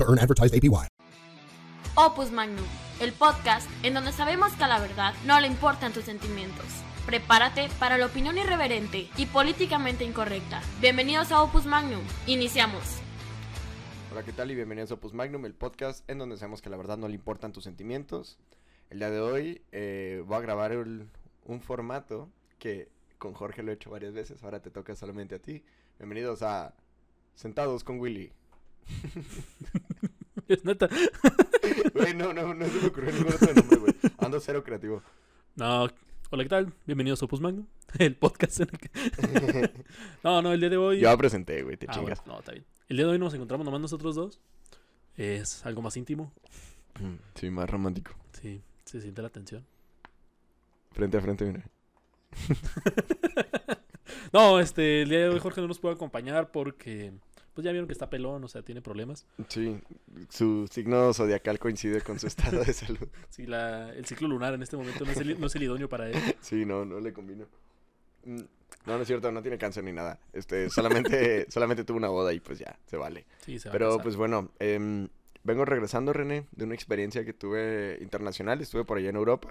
to earn advertised APY. Opus Magnum, el podcast en donde sabemos que a la verdad no le importan tus sentimientos. Prepárate para la opinión irreverente y políticamente incorrecta. Bienvenidos a Opus Magnum. Iniciamos. Hola, ¿qué tal? Y bienvenidos a Opus Magnum, el podcast en donde sabemos que la verdad no le importan tus sentimientos. El día de hoy eh, voy a grabar el- un formato que con Jorge lo he hecho varias veces, ahora te toca solamente a ti. Bienvenidos a Sentados con Willy. Es neta. Güey, no, no, no se me ocurrió ningún otro nombre, güey. Ando cero creativo. No, hola, ¿qué tal? Bienvenidos a Opus Magnum, el podcast en el que... No, no, el día de hoy... Yo presenté, güey, te Ah, chingas. bueno, no, está bien. El día de hoy nos encontramos nomás nosotros dos. Es algo más íntimo. Mm, Sí, más romántico. Sí, se siente la tensión. Frente a frente, mira. No, este, el día de hoy Jorge no nos puede acompañar porque... Pues ya vieron que está pelón, o sea, tiene problemas. Sí, su signo zodiacal coincide con su estado de salud. Sí, la, el ciclo lunar en este momento no es el, no es el idóneo para él. Sí, no, no le combino. Mm, No, no es cierto, no tiene cáncer ni nada. Este, solamente, solamente tuvo una boda y pues ya, se vale. Sí, se va a Pero pues bueno, em, vengo regresando, René, de una experiencia que tuve internacional. Estuve por allá en Europa.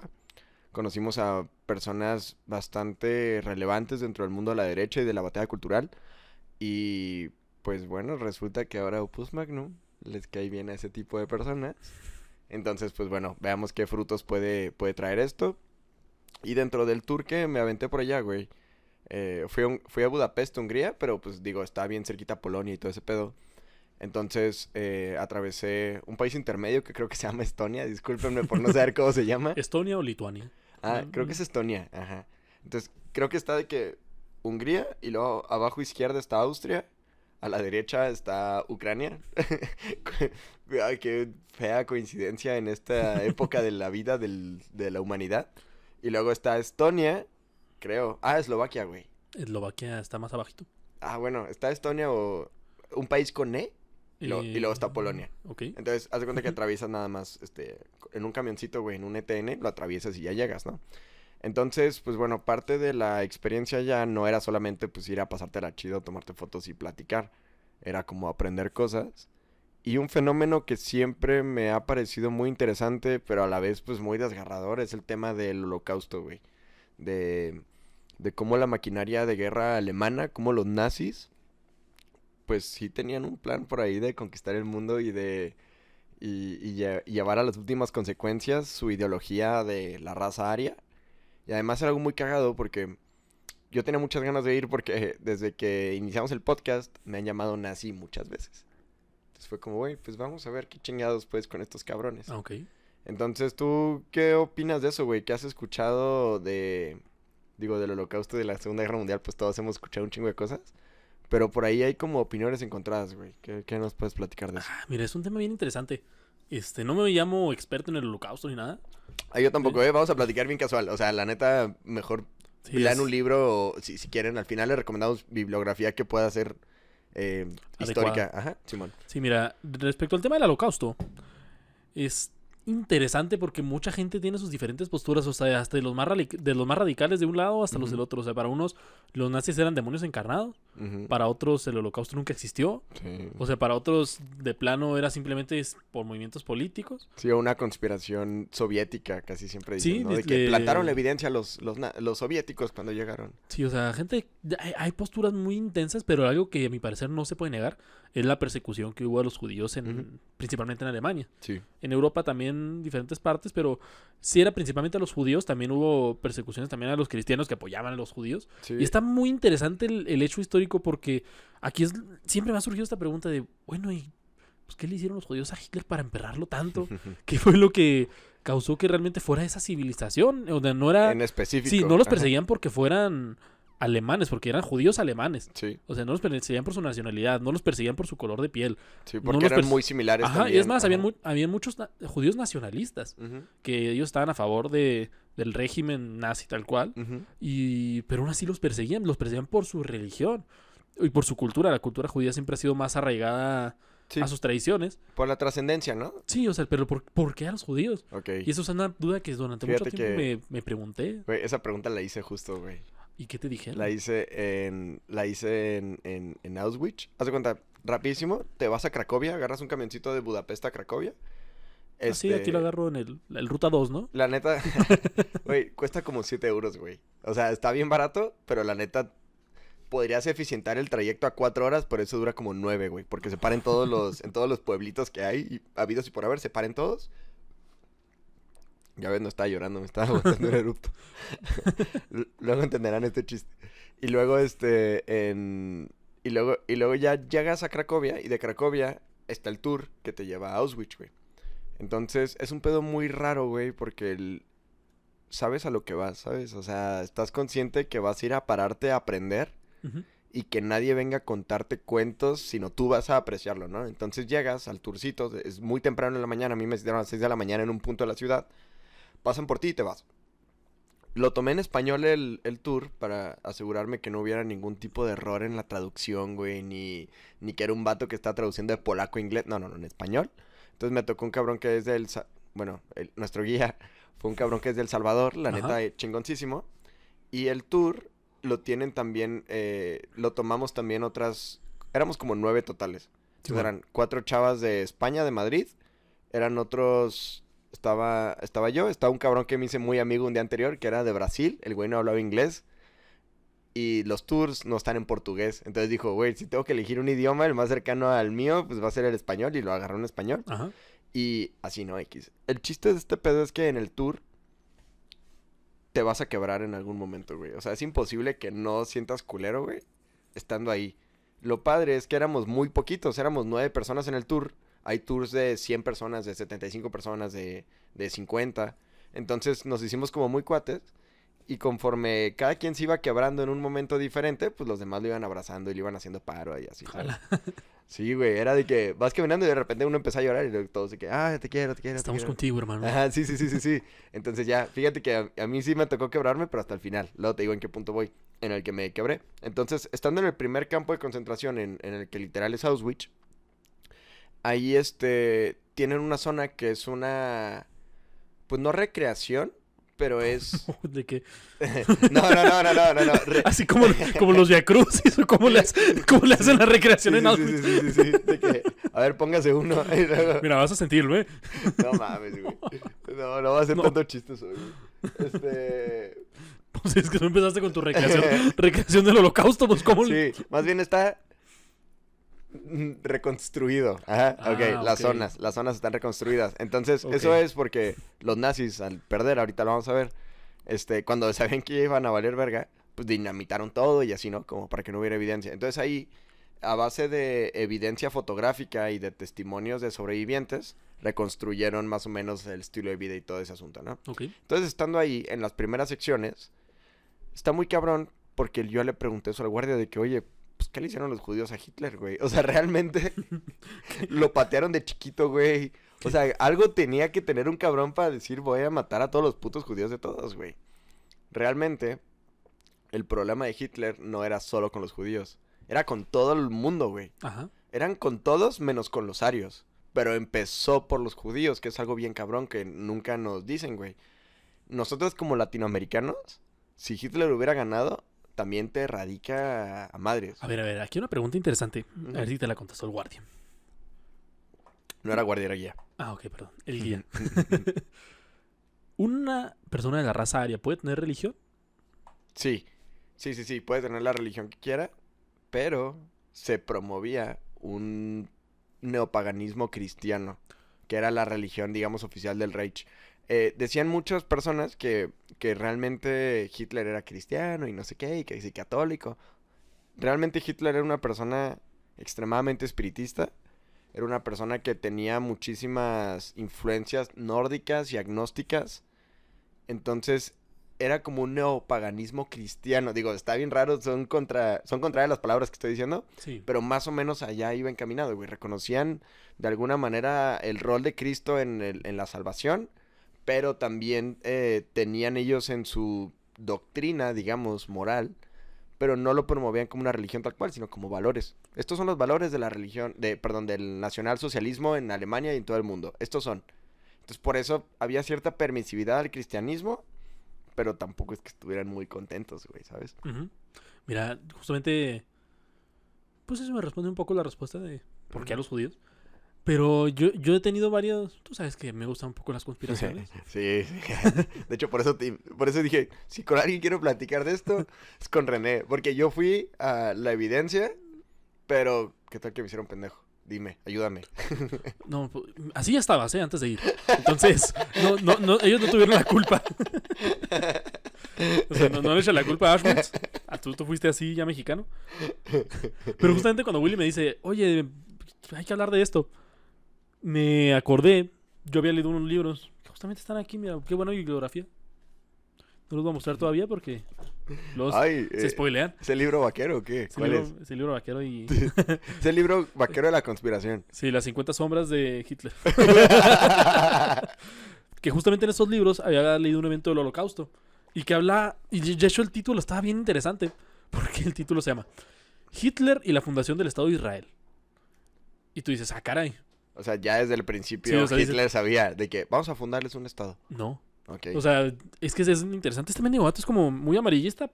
Conocimos a personas bastante relevantes dentro del mundo de la derecha y de la batalla cultural. Y pues bueno, resulta que ahora Opus Magnum les cae bien a ese tipo de personas. Entonces, pues bueno, veamos qué frutos puede, puede traer esto. Y dentro del tour que me aventé por allá, güey. eh, fui, a un- fui a Budapest, Hungría, pero pues digo, está bien cerquita a Polonia y todo ese pedo. Entonces eh, atravesé un país intermedio que creo que se llama Estonia. Discúlpenme por no saber cómo se llama. ¿Estonia o Lituania? Ah, creo que es Estonia, ajá. Entonces, creo que está de que Hungría y luego abajo izquierda está Austria, a la derecha está Ucrania. Qué fea coincidencia en esta época de la vida del- de la humanidad. Y luego está Estonia, creo. Ah, Eslovaquia, güey. Eslovaquia está más abajito. Ah, bueno, está Estonia o un país con E y, luego- y luego está Eh, Polonia. Ok. Entonces, haz de cuenta que atraviesas nada más, este, en un camioncito, güey, en un ETN, lo atraviesas y ya llegas, ¿no? Entonces, pues bueno, parte de la experiencia ya no era solamente, pues, ir a pasártela chido, tomarte fotos y platicar. Era como aprender cosas. Y un fenómeno que siempre me ha parecido muy interesante, pero a la vez, pues, muy desgarrador, es el tema del holocausto, güey. De, de cómo la maquinaria de guerra alemana, cómo los nazis, pues sí tenían un plan por ahí de conquistar el mundo y de llevar a las últimas consecuencias su ideología de la raza aria. Y además era algo muy cagado porque yo tenía muchas ganas de ir porque desde que iniciamos el podcast me han llamado nazi muchas veces. Entonces fue como, güey, pues vamos a ver qué chingados pues con estos cabrones. Ah, ok. Entonces, ¿tú qué opinas de eso, güey? ¿Qué has escuchado de, digo, del holocausto de la Segunda Guerra Mundial? Pues todos hemos escuchado un chingo de cosas. Pero por ahí hay como opiniones encontradas, güey. ¿Qué, qué nos puedes platicar de eso? Ah, mira, es un tema bien interesante. Este, no me llamo experto en el holocausto ni nada. Ah, yo tampoco, ¿eh? Vamos a platicar bien casual. O sea, la neta, mejor Sí, lean es un libro o si, si quieren. Al final les recomendamos bibliografía que pueda ser eh, histórica. Ajá, Simón. Sí, mira, respecto al tema del holocausto, es interesante porque mucha gente tiene sus diferentes posturas, o sea, hasta de los más, de los más radicales de un lado hasta los del otro. O sea, para unos los nazis eran demonios encarnados, para otros el holocausto nunca existió, Sí. o sea, para otros de plano era simplemente por movimientos políticos. Sí, o una conspiración soviética, casi siempre dicen, Sí, ¿no? De que plantaron la evidencia los, los, los soviéticos cuando llegaron. Sí, o sea, gente, hay, hay posturas muy intensas, pero algo que a mi parecer no se puede negar es la persecución que hubo a los judíos, en, principalmente en Alemania. Sí. En Europa también diferentes partes, pero si era principalmente a los judíos, también hubo persecuciones también a los cristianos que apoyaban a los judíos. Sí. Y está muy interesante el, el hecho histórico porque aquí es siempre me ha surgido esta pregunta de, bueno, ¿y pues, qué le hicieron los judíos a Hitler para emperrarlo tanto? ¿Qué fue lo que causó que realmente fuera esa civilización? O sea, no era... en específico. Sí, no los Ajá. perseguían porque fueran alemanes, porque eran judíos alemanes. Sí, O sea, no los perseguían por su nacionalidad, no los perseguían por su color de piel. sí, No porque los eran muy similares Ajá, y también, es más, habían, mu- habían muchos na- judíos nacionalistas, que ellos estaban a favor de, del régimen nazi tal cual, y pero aún así los perseguían, los perseguían por su religión y por su cultura. La cultura judía siempre ha sido más arraigada Sí, a sus tradiciones. por la trascendencia, ¿no? Sí, o sea, pero ¿por, por qué a los judíos? Ok. Y eso es una duda que durante mucho tiempo que- me, me pregunté. Güey, esa pregunta la hice justo, güey. ¿Y qué te dijeron? La hice en. La hice en, en, en Auschwitz. Haz de cuenta, rapidísimo, te vas a Cracovia, agarras un camioncito de Budapest a Cracovia. Ah, sí, aquí Este, lo agarro en el, el Ruta 2, ¿no? La neta, güey, cuesta como 7 euros, güey. O sea, está bien barato, pero la neta, podrías eficientar el trayecto a 4 horas, pero eso dura como 9, güey. Porque se paren todos los, en todos los pueblitos que hay, y habidos y por haber, se paren todos. Ya ves, no estaba llorando, me estaba aguantando un erupto. Luego entenderán este chiste. Y luego, este, en... Y luego, y luego ya llegas a Cracovia, y de Cracovia está el tour que te lleva a Auschwitz, güey. Entonces, es un pedo muy raro, güey, porque el- sabes a lo que vas, ¿sabes? O sea, estás consciente que vas a ir a pararte a aprender y que nadie venga a contarte cuentos, sino tú vas a apreciarlo, ¿no? Entonces llegas al tourcito, es muy temprano en la mañana, a mí me citaron a las 6 de la mañana en un punto de la ciudad, pasan por ti y te vas. Lo tomé en español el, el tour para asegurarme que no hubiera ningún tipo de error en la traducción, güey, ni, ni que era un vato que está traduciendo de polaco a inglés, no, no, no, en español. Entonces me tocó un cabrón que es del, bueno, el- nuestro guía fue un cabrón que es del Salvador, la Ajá. neta, chingoncísimo. Y el tour lo tienen también, eh, lo tomamos también otras, éramos como nueve totales. Entonces eran cuatro chavas de España, de Madrid, eran otros, estaba, estaba yo, estaba un cabrón que me hice muy amigo un día anterior, que era de Brasil, el güey no hablaba inglés. Y los tours no están en portugués. Entonces dijo, güey, si tengo que elegir un idioma, el más cercano al mío, pues va a ser el español. Y lo agarró en español. Ajá. Y así no, X. El chiste de este pedo es que en el tour te vas a quebrar en algún momento, güey. O sea, es imposible que no sientas culero, güey, estando ahí. Lo padre es que éramos muy poquitos, éramos nueve personas en el tour. Hay tours de 100 personas, de 75 personas, de, de 50. Entonces nos hicimos como muy cuates. Y conforme cada quien se iba quebrando en un momento diferente, pues los demás lo iban abrazando y le iban haciendo paro y así. ¿sabes? Sí, güey, era de que vas caminando y de repente uno empezó a llorar y todos de que, ah, te quiero, te quiero. te Estamos quiero". contigo, hermano. Ajá, sí, sí, sí, sí, sí. Entonces ya, fíjate que a, a mí sí me tocó quebrarme, pero hasta el final. Luego te digo en qué punto voy, en el que me quebré. Entonces, estando en el primer campo de concentración, en, en el que literal es Auschwitz, ahí este, tienen una zona que es una, pues no recreación, pero es... De que, no, no, no, no, no, no, no. re- así como, como los Via Crucis o como le, hace- cómo le hacen la recreación Sí, en sí, Auschwitz. sí, sí, sí, sí, de que, a ver, póngase uno. Mira, vas a sentirlo, ¿eh? No mames, güey. No, no va a ser No. tanto chistoso, güey. Este... Pues es que no empezaste con tu recreación, recreación del holocausto, pues cómo Sí, más bien está reconstruido. Ajá, Ah, ok, las zonas, las zonas están reconstruidas. Entonces, eso es porque los nazis, al perder, ahorita lo vamos a ver, este, cuando sabían que iban a valer verga, pues dinamitaron todo y así, ¿no? Como para que no hubiera evidencia. Entonces ahí, a base de evidencia fotográfica y de testimonios de sobrevivientes, reconstruyeron más o menos el estilo de vida y todo ese asunto, ¿no? Ok. Entonces, estando ahí en las primeras secciones, está muy cabrón porque yo le pregunté eso al guardia de que, oye, pues, ¿qué le hicieron los judíos a Hitler, güey? O sea, realmente lo patearon de chiquito, güey. O sea, algo tenía que tener un cabrón para decir, voy a matar a todos los putos judíos de todos, güey. Realmente, el problema de Hitler no era solo con los judíos. Era con todo el mundo, güey. Ajá. Eran con todos menos con los arios. Pero empezó por los judíos, que es algo bien cabrón que nunca nos dicen, güey. Nosotros como latinoamericanos, si Hitler hubiera ganado, también te radica a madres. A ver, a ver, aquí una pregunta interesante. A ver si te la contestó el guardia. No era guardia, era guía. Ah, ok, perdón. El guía. ¿Una persona de la raza aria puede tener religión? Sí, sí, sí, sí, puede tener la religión que quiera, pero se promovía un neopaganismo cristiano, que era la religión, digamos, oficial del Reich. Eh, decían muchas personas que, que realmente Hitler era cristiano y no sé qué, y que sí católico. Realmente Hitler era una persona extremadamente espiritista, era una persona que tenía muchísimas influencias nórdicas y agnósticas. Entonces, era como un neopaganismo cristiano. Digo, está bien raro, son contra, son contrarias las palabras que estoy diciendo, Sí. pero más o menos allá iba encaminado, güey. Reconocían de alguna manera el rol de Cristo en, el- en la salvación, pero también eh, tenían ellos en su doctrina, digamos, moral, pero no lo promovían como una religión tal cual, sino como valores. Estos son los valores de la religión, de, perdón, del nacionalsocialismo en Alemania y en todo el mundo. Estos son. Entonces, por eso había cierta permisividad al cristianismo, pero tampoco es que estuvieran muy contentos, güey, ¿sabes? Mira, justamente. Pues eso me responde un poco la respuesta de por qué a los judíos. Pero yo, yo he tenido varios. Tú sabes que me gustan un poco las conspiraciones. Sí, sí. De hecho, por eso, te- por eso dije, si con alguien quiero platicar de esto, es con René. Porque yo fui a la evidencia, pero ¿qué tal que me hicieron pendejo? Dime, ayúdame. No, pu- así ya estabas, ¿eh? Antes de ir. Entonces, no, no, no, ellos no tuvieron la culpa. O sea, no, no le echen la culpa a Auschwitz. A tú, tú fuiste así ya mexicano. Pero justamente cuando Willy me dice, oye, hay que hablar de esto, me acordé, yo había leído unos libros, que justamente están aquí, mira, qué buena bibliografía. No los voy a mostrar todavía porque los Ay, se eh, spoilean. ¿Es el libro vaquero o qué? ¿Cuál libro, es? es el libro vaquero y... Es el libro vaquero de la conspiración. Sí, las 50 sombras de Hitler. que justamente en esos libros había leído un evento del holocausto. Y que habla, y de hecho el título estaba bien interesante, porque el título se llama Hitler y la fundación del Estado de Israel. Y tú dices, ah, caray, O sea, ya desde el principio Sí, o sea, dice- Hitler sabía de que vamos a fundarles un estado. no. Ok. O sea, es que es es interesante. Este mendigo vato es como muy amarillista,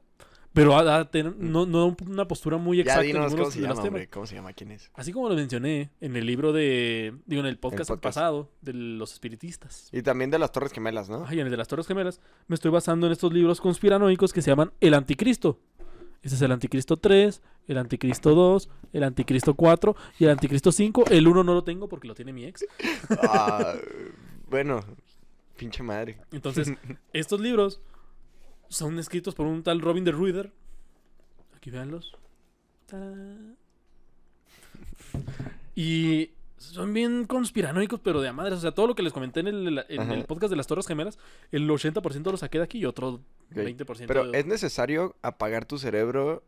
pero a- a tener- no, no da una postura muy ya exacta en dinos cómo se llama, hombre. ¿Cómo se llama? ¿Quién es? Así como lo mencioné en el libro de, digo, en el podcast, podcast. pasado de los espiritistas. Y también de las Torres Gemelas, ¿no? Ay, en el de las Torres Gemelas, me estoy basando en estos libros conspiranoicos que se llaman El Anticristo. Este es el Anticristo 3, el Anticristo 2, el Anticristo 4 y el Anticristo 5. El 1 no lo tengo porque lo tiene mi ex. Ah, bueno, pinche madre. Entonces, estos libros son escritos por un tal Robin de Ruider. Aquí véanlos. Tarán. Y son bien conspiranoicos, pero de a madres. O sea, todo lo que les comenté en el, en el podcast de las Torres Gemelas, el 80% lo saqué de aquí y otro Ok. 20%. Pero de- es necesario apagar tu cerebro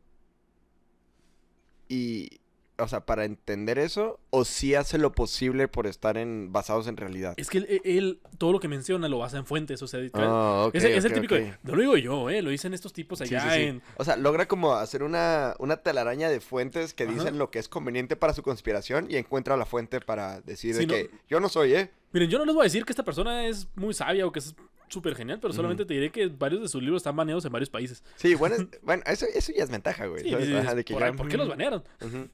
y, o sea, para entender eso, o sí hace lo posible por estar en basados en realidad. Es que él, él- todo lo que menciona lo basa en fuentes, o sea, Ah, es, es el ok, típico de, no lo digo yo, eh, lo dicen estos tipos allá sí, sí. en... O sea, logra como hacer una, una telaraña de fuentes que Ajá. dicen lo que es conveniente para su conspiración y encuentra la fuente para decir de no- que yo no soy, ¿eh? Miren, yo no les voy a decir que esta persona es muy sabia o que es súper genial, pero solamente te diré que varios de sus libros están baneados en varios países. Sí, bueno, es- bueno eso, eso ya es ventaja, güey. Sí, ¿sabes? dices, Ajá, de que ¿por, ya- por qué los banearon? Ujú.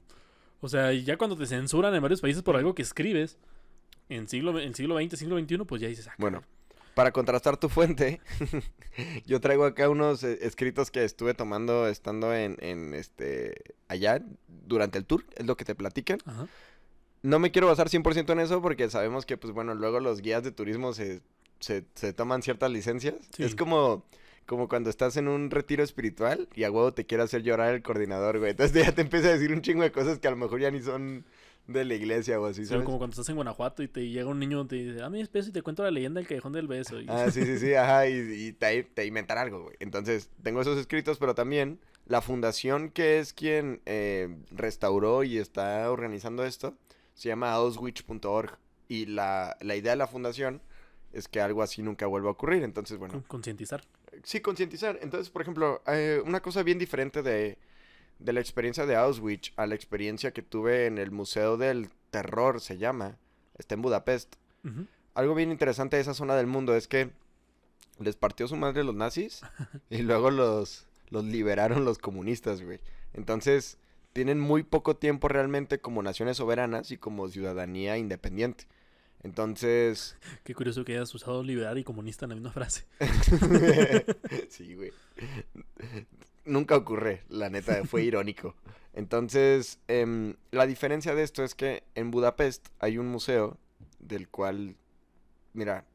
O sea, ya cuando te censuran en varios países por algo que escribes en siglo, en siglo XX, siglo XXI, pues ya dices, ah, Bueno, para contrastar tu fuente, yo traigo acá unos eh, escritos que estuve tomando estando en, en este allá durante el tour, es lo que te platican. ajá. No me quiero basar 100% en eso porque sabemos que, pues bueno, luego los guías de turismo se, se, se toman ciertas licencias. Sí. Es como, como cuando estás en un retiro espiritual y a huevo te quiere hacer llorar el coordinador, güey. Entonces ya te empieza a decir un chingo de cosas que a lo mejor ya ni son de la iglesia o así, Sí, ¿sabes? como cuando estás en Guanajuato y te llega un niño y te dice, dame 10 pesos y te cuento la leyenda del callejón del beso. Y- Ah, sí, sí, sí, ajá, y, y te, te inventar algo, güey. Entonces, tengo esos escritos, pero también la fundación que es quien eh, restauró y está organizando esto, se llama Auschwitz.org. Y la, la idea de la fundación es que algo así nunca vuelva a ocurrir. Entonces, bueno, con- concientizar. Sí, concientizar. Entonces, por ejemplo, eh, una cosa bien diferente de, de la experiencia de Auschwitz a la experiencia que tuve en el Museo del Terror, se llama, está en Budapest. Algo bien interesante de esa zona del mundo es que les partió su madre los nazis y luego los, los liberaron los comunistas, güey. Entonces, tienen muy poco tiempo realmente como naciones soberanas y como ciudadanía independiente. Entonces, Qué curioso que hayas usado liberal y comunista en la misma frase. sí, güey. Nunca ocurre, la neta, fue irónico. Entonces, em, la diferencia de esto es que en Budapest hay un museo del cual, mira,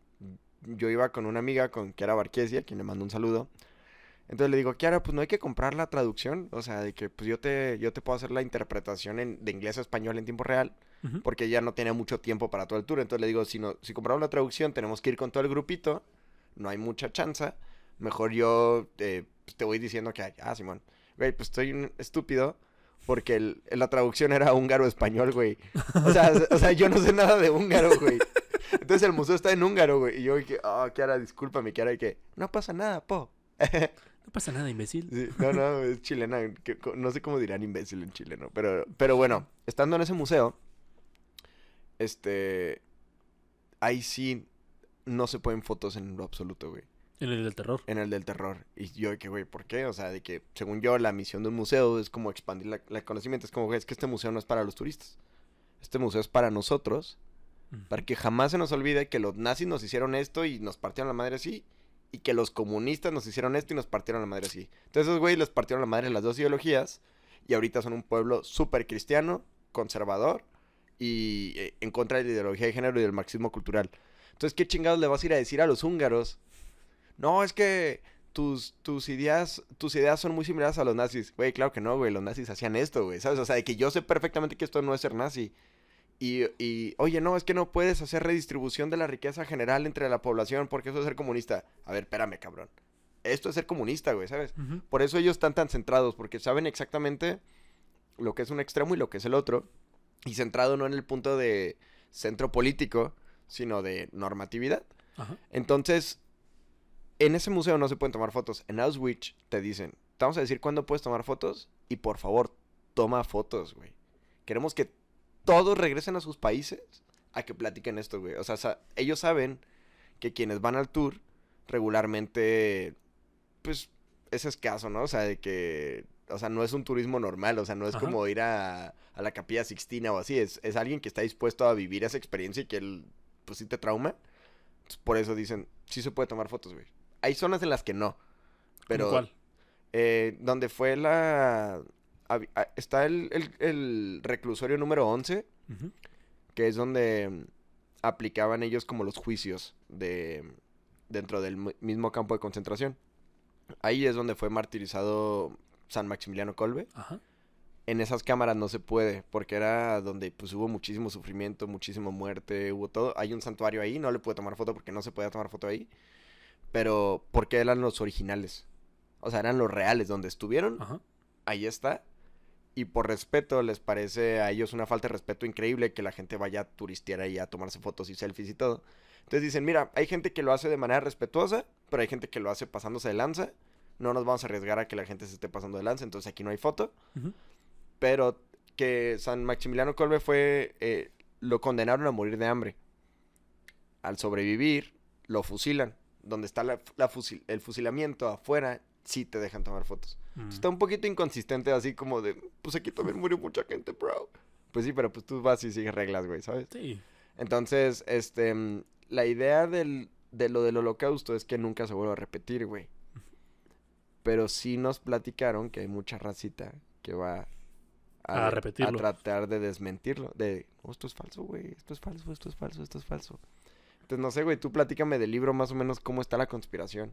yo iba con una amiga, con Kiara Barquesia, a quien le mando un saludo. Entonces le digo, Kiara, pues no hay que comprar la traducción, o sea, de que pues yo te, yo te puedo hacer la interpretación en- de inglés a español en tiempo real, Porque ella no tenía mucho tiempo para todo el tour. Entonces le digo, si, no, si compramos la traducción, tenemos que ir con todo el grupito, no hay mucha chanza, Mejor yo eh, pues, te voy diciendo que, ah, Simón, güey, pues estoy un estúpido porque el- la traducción era húngaro-español, güey. O sea, o sea, yo no sé nada de húngaro, güey. Entonces el museo está en húngaro, güey. Y yo dije, ah, Kiara, discúlpame, Kiara, y que, no pasa nada, po. No pasa nada, imbécil. Sí, no, no, es chilena. que no sé cómo dirán imbécil en chileno. Pero, pero bueno, estando en ese museo, este. Ahí sí no se pueden fotos en lo absoluto, güey. En el del terror. En el del terror. Y yo, de que, güey, ¿por qué? O sea, de que, según yo, la misión de un museo es como expandir la, conocimiento. Es como, güey, es que este museo no es para los turistas. Este museo es para nosotros. Para que jamás se nos olvide que los nazis nos hicieron esto y nos partieron la madre así. Y que los comunistas nos hicieron esto y nos partieron la madre así. Entonces, güeyes les partieron la madre las dos ideologías. Y ahorita son un pueblo súper cristiano, conservador y eh, en contra de la ideología de género y del marxismo cultural. Entonces, ¿qué chingados le vas a ir a decir a los húngaros? No, es que tus, tus ideas tus ideas son muy similares a los nazis. Güey, claro que no, güey. Los nazis hacían esto, güey. ¿Sabes? O sea, de que yo sé perfectamente que esto no es ser nazi. Y, y, oye, no, es que no puedes hacer redistribución de la riqueza general entre la población porque eso es ser comunista. A ver, espérame, cabrón. Esto es ser comunista, güey, ¿sabes? Por eso ellos están tan centrados, porque saben exactamente lo que es un extremo y lo que es el otro. Y centrado no en el punto de centro político, sino de normatividad. Ajá. Entonces, en ese museo no se pueden tomar fotos. En Auschwitz te dicen, te vamos a decir cuándo puedes tomar fotos y por favor, toma fotos, güey. Queremos que todos regresen a sus países a que platiquen esto, güey. O sea, sa- ellos saben que quienes van al tour regularmente, pues, es escaso, ¿no? O sea, de que, o sea, no es un turismo normal, o sea, no es Ajá. como ir a, a la capilla Sixtina o así, es, es alguien que está dispuesto a vivir esa experiencia y que, él, pues, sí te trauma. Entonces, por eso dicen, sí se puede tomar fotos, güey. Hay zonas en las que no. Pero ¿Cómo ¿Cuál? eh, donde fue la... ah, Está el, el- el reclusorio número 11, Ujú. que es donde mm, aplicaban ellos como los juicios de dentro del mi- mismo campo de concentración. Ahí es donde fue martirizado San Maximiliano Kolbe. Ajá. En esas cámaras no se puede, porque era donde pues hubo muchísimo sufrimiento, muchísima muerte, hubo todo. Hay un santuario ahí, no le pude tomar foto porque no se podía tomar foto ahí. Pero porque eran los originales. O sea, eran los reales donde estuvieron Ajá. ahí está. Y por respeto, les parece a ellos una falta de respeto increíble que la gente vaya a turistear ahí a tomarse fotos y selfies y todo. Entonces dicen, mira, hay gente que lo hace de manera respetuosa, pero hay gente que lo hace pasándose de lanza. No nos vamos a arriesgar a que la gente se esté pasando de lanza, entonces aquí no hay foto. Pero que San Maximiliano Kolbe fue, eh, lo condenaron a morir de hambre. Al sobrevivir, lo fusilan. Donde está la- la fusil- el fusilamiento afuera, sí te dejan tomar fotos. Mm. Está un poquito inconsistente, así como de, pues aquí también murió mucha gente, bro. Pues sí, pero pues tú vas y sigues reglas, güey, ¿sabes? Sí. Entonces, este, mm, la idea del, de lo del holocausto es que nunca se vuelva a repetir, güey. Pero sí nos platicaron que hay mucha racita que va A repetirlo. A tratar de desmentirlo. De, "Oh, esto es falso, güey, esto es falso, esto es falso, esto es falso. Entonces, no sé, güey, tú platícame del libro más o menos cómo está la conspiración.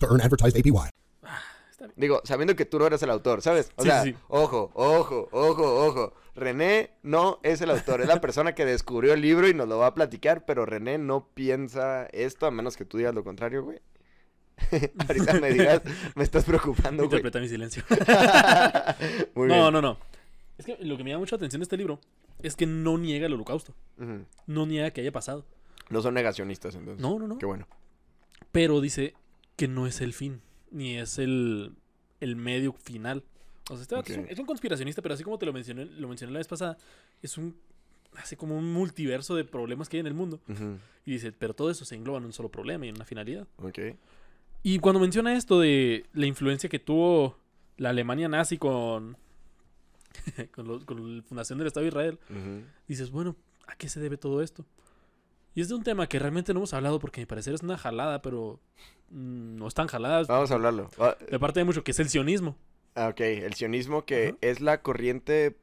to earn advertised APY. Digo, sabiendo que tú no eres el autor, ¿sabes? O Sí, sea, sí, ojo, ojo, ojo, ojo. René no es el autor, es la persona que descubrió el libro y nos lo va a platicar, pero René no piensa esto, a menos que tú digas lo contrario, güey. Ahorita me digas, me estás preocupando, güey. Interpreta mi silencio. Muy no, bien. no, no. Es que lo que me llama mucho la atención de este libro es que no niega el holocausto. No niega que haya pasado. No son negacionistas, entonces. No, no, no. Qué bueno. Pero dice que no es el fin, ni es el, el medio final. O sea, este es, un, Ok. es un conspiracionista, pero así como te lo mencioné, lo mencioné la vez pasada, es un así como un multiverso de problemas que hay en el mundo. Y dice, pero todo eso se engloba en un solo problema y en una finalidad. Y cuando menciona esto de la influencia que tuvo la Alemania nazi con, con, la fundación del Estado de Israel, dices, bueno, ¿a qué se debe todo esto? Y es de un tema que realmente no hemos hablado porque a mi parecer es una jalada, pero mm, no es tan jalada. Vamos a hablarlo. Ah, De parte de mucho, que es el sionismo. ah, ok, el sionismo que es la corriente...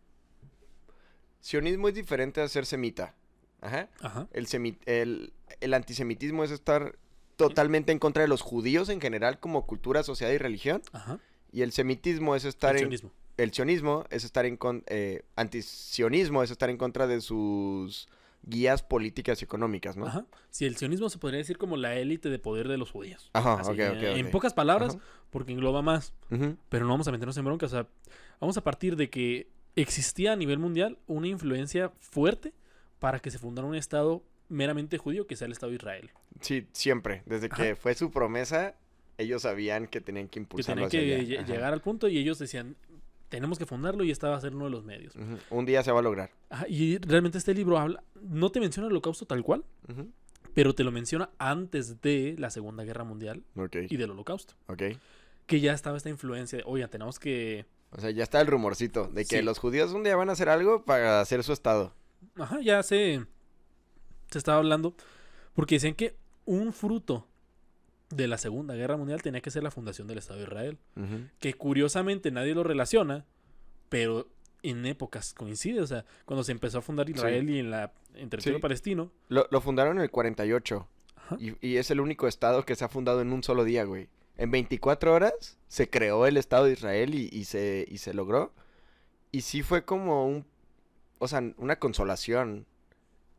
Sionismo es diferente a ser semita. Ajá. Ajá. El, semi- el, el antisemitismo es estar totalmente en contra de los judíos en general como cultura, sociedad y religión. Ajá. Y el semitismo es estar El en... sionismo. El sionismo es estar en... Con, eh, antisionismo es estar en contra de sus guías políticas y económicas, ¿no? Ajá. Sí, el sionismo se podría decir como la élite de poder de los judíos. Ajá, Así, ok, ok, eh, En pocas palabras, Ajá. porque engloba más. Pero no vamos a meternos en bronca. O sea, vamos a partir de que existía a nivel mundial una influencia fuerte para que se fundara un estado meramente judío que sea el Estado de Israel. Sí, siempre. Desde que fue su promesa, ellos sabían que tenían que Que impulsarlo tenían que hacia allá. lle- Ajá. llegar al punto y ellos decían, tenemos que fundarlo y esta va a ser uno de los medios. Un día se va a lograr. Y realmente este libro habla, no te menciona el holocausto tal cual, pero te lo menciona antes de la Segunda Guerra Mundial y del holocausto. ok. Que ya estaba esta influencia de, oigan, tenemos que... O sea, ya está el rumorcito de que Sí. los judíos un día van a hacer algo para hacer su estado. Ajá, ya se, se estaba hablando, porque decían que un fruto de la Segunda Guerra Mundial tenía que ser la fundación del Estado de Israel. Que curiosamente nadie lo relaciona, pero en épocas coincide, o sea, cuando se empezó a fundar Israel y en la en territorio Sí. palestino, Lo, lo fundaron en el 48. Ajá. Y, y es el único estado que se ha fundado en un solo día, güey. En 24 horas se creó el Estado de Israel y, y se, y se logró. Y sí fue como un... O sea, una consolación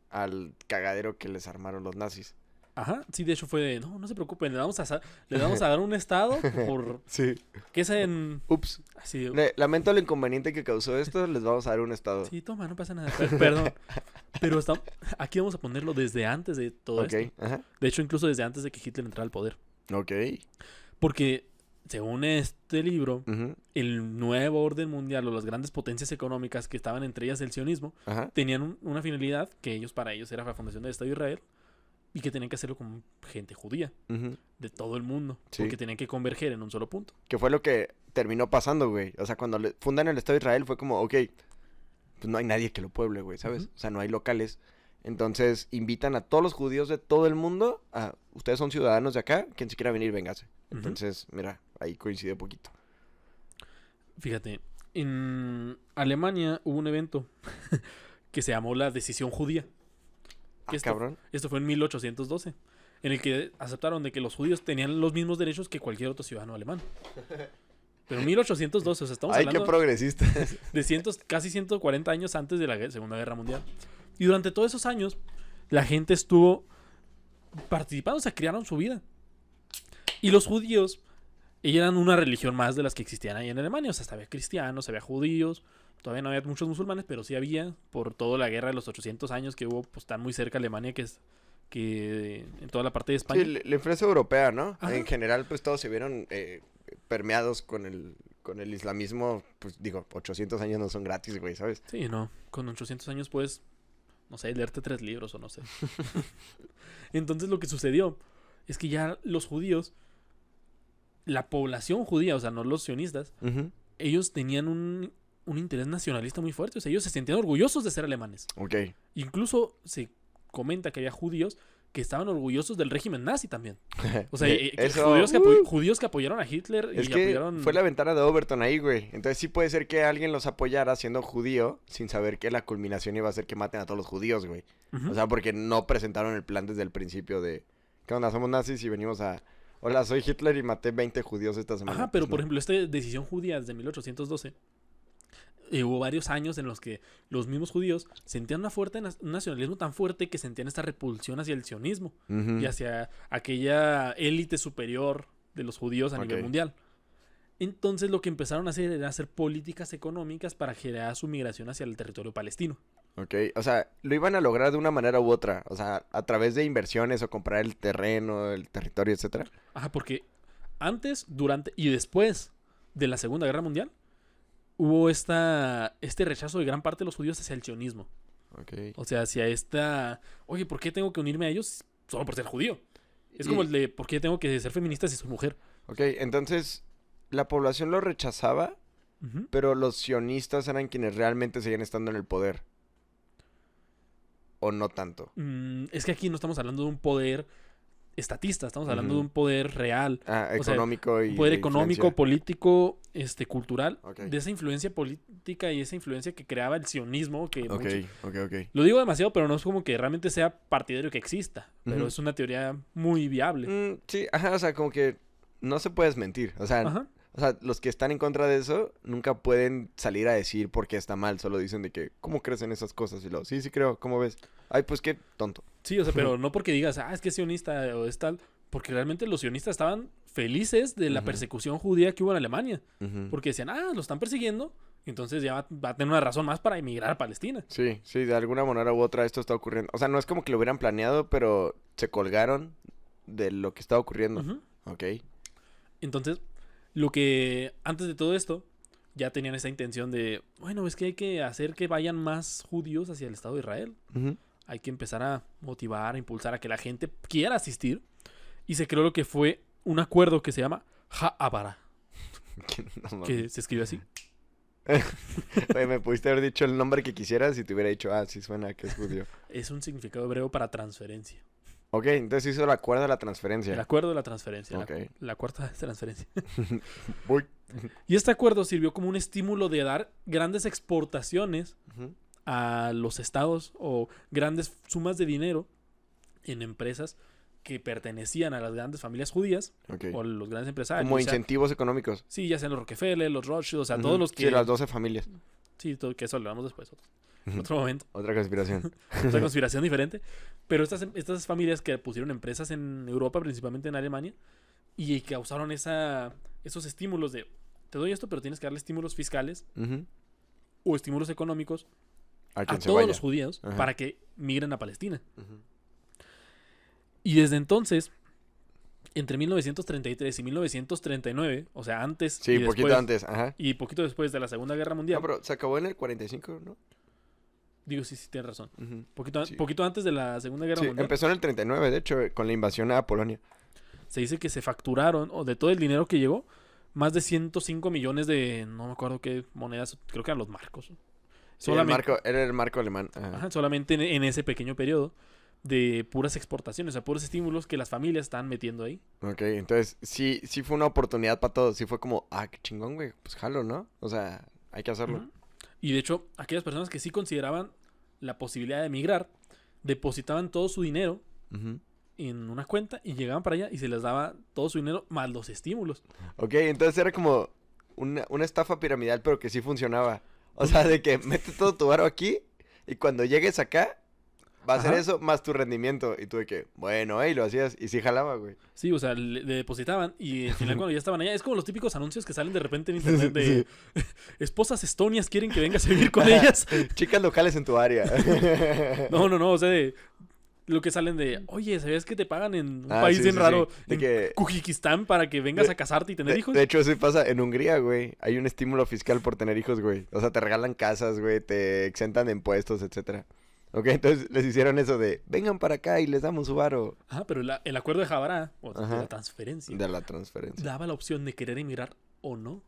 al cagadero que les armaron los nazis. Ajá, sí, de hecho fue de, no, no se preocupen, le vamos a, le vamos a dar un estado por, Sí. que es en, Ups. así, Le- lamento el inconveniente que causó esto. Les vamos a dar un estado. sí, toma, no pasa nada, per- perdón, pero está, aquí vamos a ponerlo desde antes de todo esto, Ajá. de hecho incluso desde antes de que Hitler entrara al poder, Ok. porque según este libro, el nuevo orden mundial o las grandes potencias económicas que estaban entre ellas el sionismo, Ajá. tenían un- una finalidad que ellos para ellos era la fundación del Estado de Israel y que tenían que hacerlo con gente judía de todo el mundo Sí. porque tenían que converger en un solo punto. Que fue lo que terminó pasando, güey. O sea, cuando le fundan el Estado de Israel fue como, ok, pues no hay nadie que lo pueble, güey, ¿sabes? O sea, no hay locales. Entonces invitan a todos los judíos de todo el mundo a, ustedes son ciudadanos de acá, quien se quiera venir, véngase. Entonces, mira, ahí coincide poquito. Fíjate, en Alemania hubo un evento que se llamó la decisión judía. Ah, esto, cabrón. esto fue en 1812, en el que aceptaron de que los judíos tenían los mismos derechos que cualquier otro ciudadano alemán. Pero en 1812, o sea, estamos Ay, qué hablando progresista. de cientos, casi 140 años antes de la Segunda Guerra Mundial. Y durante todos esos años, la gente estuvo participando, o sea, crearon su vida. Y los judíos, eran una religión más de las que existían ahí en Alemania. O sea, había cristianos, había judíos, todavía no había muchos musulmanes, pero sí había, por toda la guerra de los 800 años que hubo, pues tan muy cerca Alemania que es que en toda la parte de España. Sí, la influencia europea, ¿no? Ajá. En general, pues todos se vieron eh, permeados con el, con el islamismo. Pues digo, 800 años no son gratis, güey, ¿sabes? Sí, no. Con 800 años puedes, no sé, leerte tres libros o no sé. Entonces lo que sucedió es que ya los judíos, la población judía, o sea, no los sionistas, ellos tenían un, un interés nacionalista muy fuerte. O sea, ellos se sentían orgullosos de ser alemanes. Ok. Incluso se comenta que había judíos que estaban orgullosos del régimen nazi también. O sea, Eh, eso, judíos, que apoy- uh, judíos que apoyaron a Hitler y Es que apoyaron... fue la ventana de Overton ahí, güey. Entonces sí puede ser que alguien los apoyara siendo judío sin saber que la culminación iba a ser que maten a todos los judíos, güey. O sea, porque no presentaron el plan desde el principio de... ¿Qué onda? Somos nazis y venimos a... Hola, soy Hitler y maté 20 judíos esta semana. Ajá, pero Pues, por no. ejemplo, esta decisión judía desde 1812, eh, hubo varios años en los que los mismos judíos sentían una fuerte un nacionalismo tan fuerte que sentían esta repulsión hacia el sionismo y hacia aquella élite superior de los judíos a nivel mundial. Entonces lo que empezaron a hacer era hacer políticas económicas para generar su migración hacia el territorio palestino. Ok, o sea, lo iban a lograr de una manera u otra. O sea, a través de inversiones o comprar el terreno, el territorio, etcétera. Ajá, porque antes, durante y después de la Segunda Guerra Mundial hubo esta, este rechazo de gran parte de los judíos hacia el sionismo. Ok. O sea, hacia esta. Oye, ¿por qué tengo que unirme a ellos solo por ser judío? Es Y- como el de ¿por qué tengo que ser feminista si soy mujer? Ok, entonces la población lo rechazaba, pero los sionistas eran quienes realmente seguían estando en el poder. o no tanto? Mm, es que aquí no estamos hablando de un poder estatista, estamos hablando de un poder real. Ah, O sea, económico y Un poder de económico, político, este, cultural, de esa influencia política y esa influencia que creaba el sionismo, que Ok, mucho- ok, ok. lo digo demasiado, pero no es como que realmente sea partidario que exista, pero es una teoría muy viable. Mm, sí, ajá, o sea, como que no se puedes mentir. O sea, Ajá. O sea, los que están en contra de eso nunca pueden salir a decir por qué está mal. Solo dicen de que, ¿cómo crees en esas cosas? Y luego, sí, sí creo, ¿cómo ves? Ay, pues qué tonto. Sí, o sea, pero no porque digas, ah, es que es sionista o es tal, porque realmente los sionistas estaban felices de la persecución judía que hubo en Alemania, porque decían, ah, lo están persiguiendo, entonces ya va, va a tener una razón más para emigrar a Palestina. Sí, sí, de alguna manera u otra esto está ocurriendo. O sea, no es como que lo hubieran planeado, pero se colgaron de lo que estaba ocurriendo. Ok. Entonces, lo que antes de todo esto, ya tenían esa intención de, bueno, es que hay que hacer que vayan más judíos hacia el Estado de Israel. Hay que empezar a motivar, a impulsar a que la gente quiera asistir. Y se creó lo que fue un acuerdo que se llama Ha'abara, No que se escribe así. Oye, me pudiste haber dicho el nombre que quisieras y te hubiera dicho, ah, sí suena que es judío. Es un significado hebreo para transferencia. Ok, entonces hizo el acuerdo de la transferencia. El acuerdo de la transferencia. la- Ok. La, cuarta transferencia. Uy. Y este acuerdo sirvió como un estímulo de dar grandes exportaciones a los estados o grandes sumas de dinero en empresas que pertenecían a las grandes familias judías o los grandes empresarios. Como sea, incentivos económicos. sí, ya sean los Rockefeller, los Rothschild, o sea, todos los que... Sí, las 12 familias. Sí, todo, que eso lo hablamos después. Otro momento. Otra conspiración. Otra conspiración diferente. Pero estas, estas familias que pusieron empresas en Europa, principalmente en Alemania, y causaron esa, esos estímulos de, te doy esto, pero tienes que darle estímulos fiscales o estímulos económicos A todos vaya. los judíos Ajá. para que migren a Palestina. Y desde entonces, entre 1933 y 1939, o sea, antes Sí, y poquito después- antes, ajá. y poquito después de la Segunda Guerra Mundial, No, pero se acabó en el 45, ¿no? Digo, sí, sí, tienes razón. Poquito, Sí. poquito antes de la Segunda Guerra Sí, Mundial, empezó en el 39, de hecho, con la invasión a Polonia. se dice que se facturaron, o de todo el dinero que llegó, más de 105 millones de, no me acuerdo qué monedas, creo que eran los marcos. Sí, el marco, era el marco alemán. Ajá. ajá, solamente en, en ese pequeño periodo de puras exportaciones, o sea, puros estímulos que las familias estaban metiendo ahí. Ok, entonces sí, sí fue una oportunidad para todos. Sí fue como, ah, qué chingón, güey. Pues jalo, ¿no? O sea, hay que hacerlo. Y de hecho, aquellas personas que sí consideraban la posibilidad de emigrar, depositaban todo su dinero en una cuenta y llegaban para allá y se les daba todo su dinero más los estímulos. Ok, entonces era como una, una estafa piramidal, pero que sí funcionaba. O sea, de que metes todo tu varo aquí y cuando llegues acá, va a ser eso más tu rendimiento. Y tú de que, bueno, eh, y lo hacías. Y sí jalaba, güey. Sí, o sea, le, le depositaban y al final cuando ya estaban allá, es como los típicos anuncios que salen de repente en internet de esposas estonias quieren que vengas a vivir con ellas. Chicas locales en tu área. No, no, no, o sea, de lo que salen de, oye, ¿sabías que te pagan en un Ah, país sí, bien sí, raro, sí. De en que- Kujikistán, para que vengas De- a casarte y tener De, hijos? de hecho, eso pasa en Hungría, güey. Hay un estímulo fiscal por tener hijos, güey. O sea, te regalan casas, güey, te exentan de impuestos, etcétera. Ok, entonces les hicieron eso de, vengan para acá y les damos su varo Ajá, pero la- el acuerdo de Jabará, o de Ajá. la transferencia, de la transferencia. daba la opción de querer emigrar o no.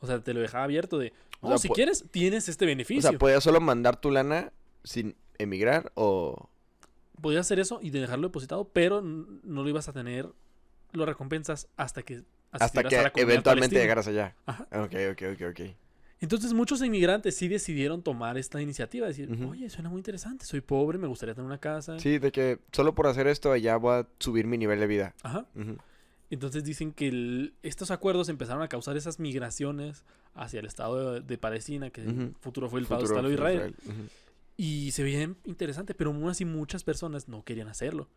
O sea, te lo dejaba abierto de, O no, sea, si quieres, tienes este O beneficio. sea, podías solo mandar tu lana sin emigrar o... Podías hacer eso y dejarlo depositado, pero n- no lo ibas a tener las recompensas hasta que Hasta asistieras que a la comunidad eventualmente palestina. llegaras allá. Ajá. Ok, ok, ok, ok. Entonces muchos inmigrantes sí decidieron tomar esta iniciativa, decir, oye, suena muy interesante, soy pobre, me gustaría tener una casa. Sí, de que solo por hacer esto ya voy a subir mi nivel de vida. Ajá. Entonces dicen que el- estos acuerdos empezaron a causar esas migraciones hacia el estado de, de Palestina, que en Ujú. el futuro fue el Futuro estado de Israel. Ujú, Y se veía interesante, pero aún así muchas personas no querían hacerlo,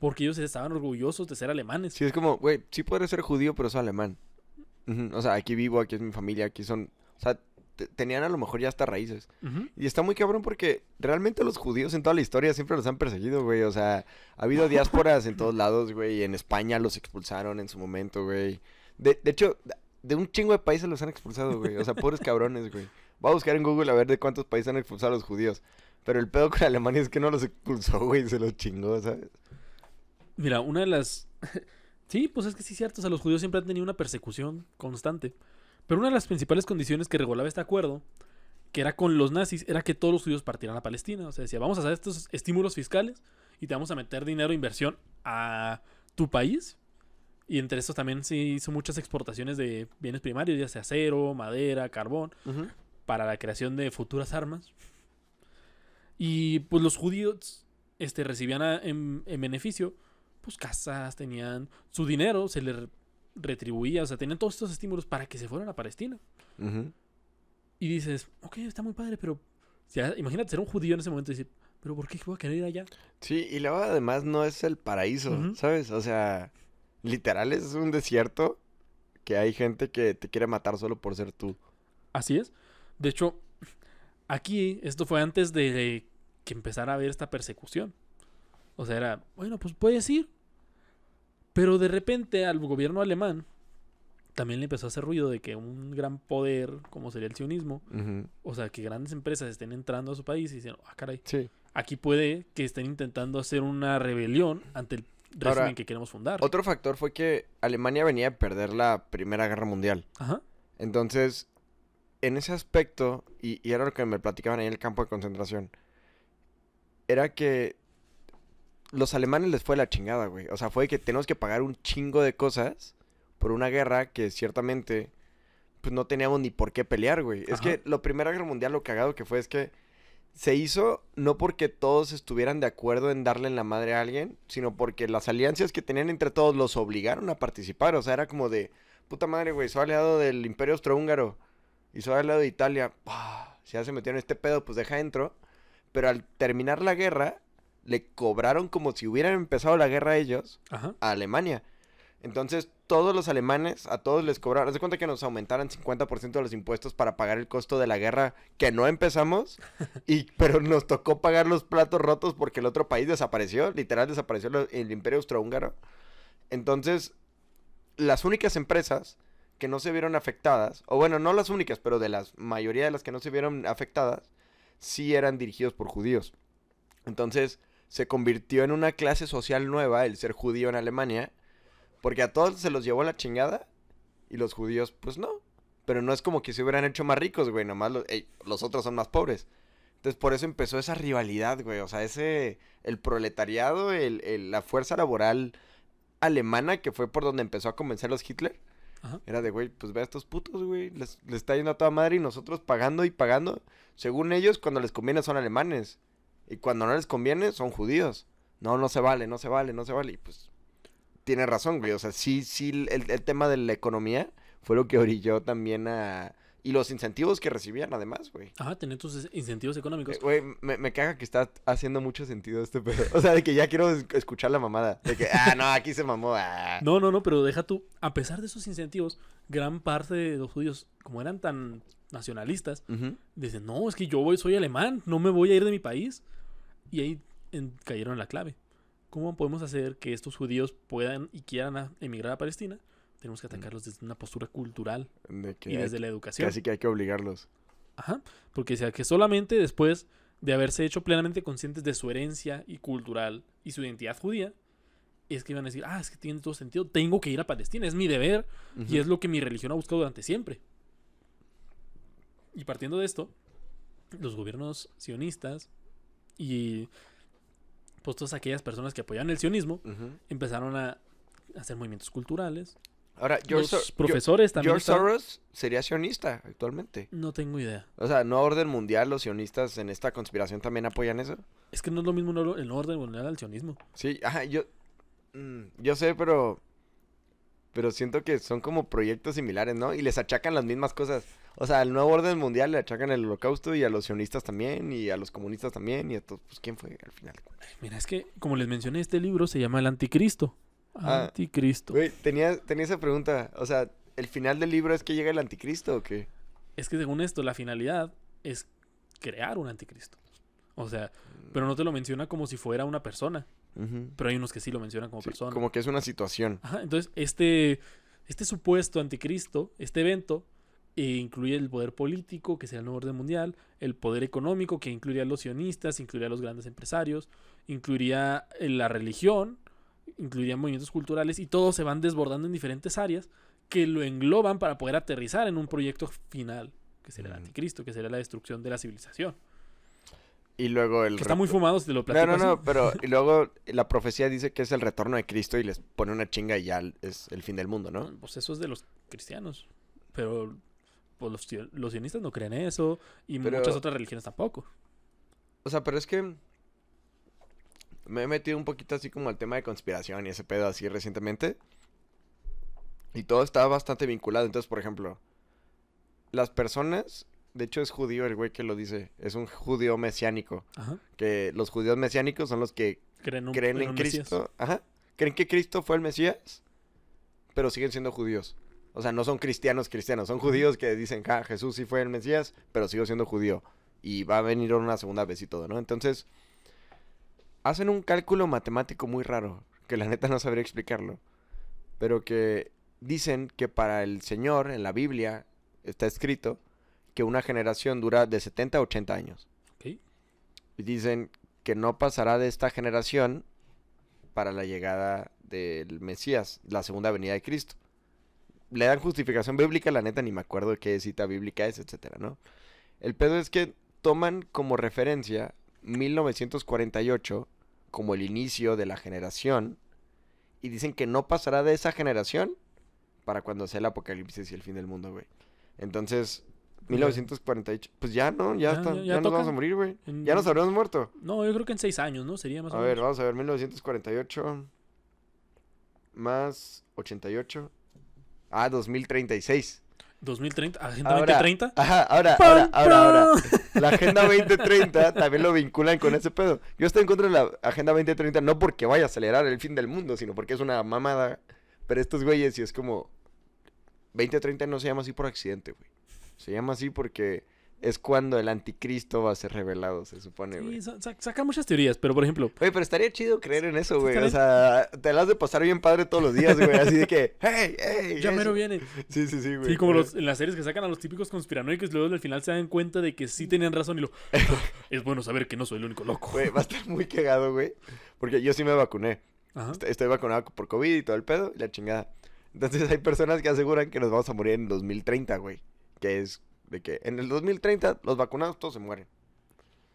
porque ellos estaban orgullosos de ser alemanes. Sí, es como, güey, sí podré ser judío, pero soy alemán. O sea, aquí vivo, aquí es mi familia, aquí son... O sea, te- tenían a lo mejor ya hasta raíces. Y está muy cabrón porque realmente los judíos en toda la historia siempre los han perseguido, güey. O sea, ha habido diásporas en todos lados, güey. En España los expulsaron en su momento, güey. De, de hecho, de un chingo de países los han expulsado, güey. O sea, pobres cabrones, güey. Voy a buscar en Google a ver de cuántos países han expulsado a los judíos. Pero el pedo con Alemania es que no los expulsó, güey. Se los chingó, ¿sabes? Mira, una de las... sí, pues es que sí es cierto, o sea, los judíos siempre han tenido una persecución constante. Pero una de las principales condiciones que regulaba este acuerdo que era con los nazis, era que todos los judíos partieran a Palestina. O sea, decía, vamos a hacer estos estímulos fiscales y te vamos a meter dinero de inversión a tu país. Y entre estos también se hizo muchas exportaciones de bienes primarios, ya sea acero, madera, carbón, para la creación de futuras armas. Y pues los judíos este, recibían a- en, en beneficio pues casas, tenían su dinero, se les re- retribuía, o sea, tenían todos estos estímulos para que se fueran a Palestina. Y dices, ok, está muy padre, pero ya, imagínate ser un judío en ese momento y decir, pero ¿por qué voy a querer ir allá? Sí, y luego además no es el paraíso. ¿sabes? O sea, literal es un desierto que hay gente que te quiere matar solo por ser tú. Así es. De hecho, aquí esto fue antes de que empezara a haber esta persecución. O sea, era, bueno, pues puedes ir. Pero de repente al gobierno alemán también le empezó a hacer ruido de que un gran poder, como sería el sionismo, o sea, que grandes empresas estén entrando a su país y dicen, ah, caray, Sí. aquí puede que estén intentando hacer una rebelión ante el régimen Ahora, que queremos fundar. Otro factor fue que Alemania venía a perder la Primera Guerra Mundial. Ajá. Entonces, en ese aspecto, y, y era lo que me platicaban ahí en el campo de concentración, era que los alemanes les fue la chingada, güey. O sea, fue que tenemos que pagar un chingo de cosas por una guerra que ciertamente pues no teníamos ni por qué pelear, güey. Es que la Primera Guerra Mundial lo cagado que fue es que se hizo no porque todos estuvieran de acuerdo en darle en la madre a alguien, sino porque las alianzas que tenían entre todos los obligaron a participar. O sea, era como de, puta madre, güey, soy aliado del Imperio Austrohúngaro y soy aliado de Italia. Si ya se metieron en este pedo, pues deja entro. Pero al terminar la guerra, le cobraron como si hubieran empezado la guerra ellos Ajá. a Alemania. Entonces, todos los alemanes, a todos les cobraron. Haz de cuenta que nos aumentaran 50% de los impuestos para pagar el costo de la guerra que no empezamos. y, pero nos tocó pagar los platos rotos porque el otro país desapareció. Literal, desapareció lo- el Imperio Austrohúngaro. Entonces, las únicas empresas que no se vieron afectadas, o bueno, no las únicas, pero de la mayoría de las que no se vieron afectadas, sí eran dirigidos por judíos. Entonces, se convirtió en una clase social nueva el ser judío en Alemania, porque a todos se los llevó la chingada y los judíos, pues no. Pero no es como que se hubieran hecho más ricos, güey, nomás los, los otros son más pobres. Entonces por eso empezó esa rivalidad, güey. O sea, ese, el proletariado, el, el- la fuerza laboral alemana, que fue por donde empezó a convencerlos Hitler. Ajá. Era de, güey, pues ve a estos putos, güey. Les, les está yendo a toda madre y nosotros pagando y pagando. Según ellos, cuando les conviene son alemanes. Y cuando no les conviene son judíos. No, no se vale, no se vale, no se vale. Y pues tiene razón, güey. O sea, sí, sí, el, el tema de la economía fue lo que orilló también a... Y los incentivos que recibían, además, güey. Ajá, tener tus incentivos económicos. Eh, Güey, me, me caga que está haciendo mucho sentido este pedo. O sea, de que ya quiero es- escuchar la mamada. De que, ah, no, aquí se mamó. ah. No, no, no, pero deja tú, a pesar de esos incentivos, gran parte de los judíos, como eran tan nacionalistas, dicen, no, es que yo voy, soy alemán, no me voy a ir de mi país. Y ahí en- cayeron en la clave. ¿Cómo podemos hacer que estos judíos puedan y quieran a- emigrar a Palestina? Tenemos que atacarlos desde una postura cultural De que y hay- desde la educación. casi que hay que obligarlos. Ajá, porque sea que solamente después de haberse hecho plenamente conscientes de su herencia y cultural y su identidad judía, es que iban a decir, ah, es que tiene todo sentido, tengo que ir a Palestina, es mi deber y es lo que mi religión ha buscado durante siempre. Y partiendo de esto, los gobiernos sionistas y pues todas aquellas personas que apoyan el sionismo empezaron a hacer movimientos culturales. Ahora, George, los Sor- profesores también George están- Soros sería sionista actualmente. No tengo idea. O sea, ¿no orden mundial los sionistas en esta conspiración también apoyan eso? Es que no es lo mismo el orden mundial al sionismo. Sí, ajá, yo... mm, yo sé, pero... Pero siento que son como proyectos similares, ¿no? Y les achacan las mismas cosas. O sea, al nuevo orden mundial le achacan el holocausto y a los sionistas también y a los comunistas también y a todos. Pues, ¿quién fue al final? Mira, es que, como les mencioné, este libro se llama El Anticristo. Ah, Anticristo. Güey, tenía, tenía esa pregunta. O sea, ¿el final del libro es que llega el anticristo o qué? Es que según esto, la finalidad es crear un anticristo. O sea, pero no te lo menciona como si fuera una persona. Pero hay unos que sí lo mencionan como Sí, persona. como que es una situación. Ajá, entonces, este, este supuesto anticristo, este evento, eh, incluye el poder político, que sea el nuevo orden mundial, el poder económico, que incluiría a los sionistas, incluiría a los grandes empresarios, incluiría eh, la religión, incluiría movimientos culturales, y todos se van desbordando en diferentes áreas que lo engloban para poder aterrizar en un proyecto final. que sería el anticristo, que sería la destrucción de la civilización. Y luego el... Que está muy fumado si te lo No, platico no, no, así. pero y luego la profecía dice que es el retorno de Cristo y les pone una chinga y ya es el fin del mundo, ¿no? Pues eso es de los cristianos. Pero pues, los, los sionistas no creen eso y Pero- muchas otras religiones tampoco. O sea, pero es que me he metido un poquito así como al tema de conspiración y ese pedo así recientemente. Y todo está bastante vinculado. Entonces, por ejemplo, las personas, de hecho es judío el güey que lo dice, es un judío mesiánico. Ajá. Que los judíos mesiánicos son los que Creen, un- creen en Mesías. Cristo. Ajá. Creen que Cristo fue el Mesías, pero siguen siendo judíos. O sea, no son cristianos cristianos, son judíos que dicen, ah, Jesús sí fue el Mesías, pero sigo siendo judío. Y va a venir una segunda vez y todo, ¿no? Entonces, hacen un cálculo matemático muy raro, que la neta no sabría explicarlo. Pero que dicen que para el Señor, en la Biblia, está escrito que una generación dura de 70 a 80 años. Y dicen que no pasará de esta generación para la llegada del Mesías, la segunda venida de Cristo. Le dan justificación bíblica, la neta ni me acuerdo qué cita bíblica es, etcétera, ¿no? El pedo es que toman como referencia 1948 como el inicio de la generación y dicen que no pasará de esa generación para cuando sea el apocalipsis y el fin del mundo, güey. Entonces, 1948, pues ya no, ya, Ya, está, ya- nos vamos a morir, güey. En- Ya nos habremos muerto. No, yo creo que en seis años, ¿no? Sería más o A ver, menos. vamos a ver, 1948 más 88. Ah, 2036. 2030, Agenda Ahora, 2030. Ajá, ahora, ¡Pam, ahora, ahora, ahora. La Agenda 2030 también lo vinculan con ese pedo. Yo estoy en contra de la Agenda 2030 no porque vaya a acelerar el fin del mundo, sino porque es una mamada. Pero estos güeyes, y es como... 2030 no se llama así por accidente, güey. Se llama así porque es cuando el anticristo va a ser revelado, se supone, güey. Sí, sa- sa- sacan muchas teorías, pero por ejemplo, Güey, pero estaría chido creer en eso, güey. O sea, te la has de pasar bien padre todos los días, güey. Así de que, hey, hey. ya eso". mero viene. Sí, sí, sí, güey. Sí, como los, en las series que sacan a los típicos conspiranoicos y luego al final se dan cuenta de que sí tenían razón y lo... es bueno saber que no soy el único loco. Güey, va a estar muy cagado, güey. Porque yo sí me vacuné. Ajá. Est- Estoy vacunado por COVID y todo el pedo y la chingada. Entonces hay personas que aseguran que nos vamos a morir en 2030, güey. Que es de que en el 2030 los vacunados todos se mueren.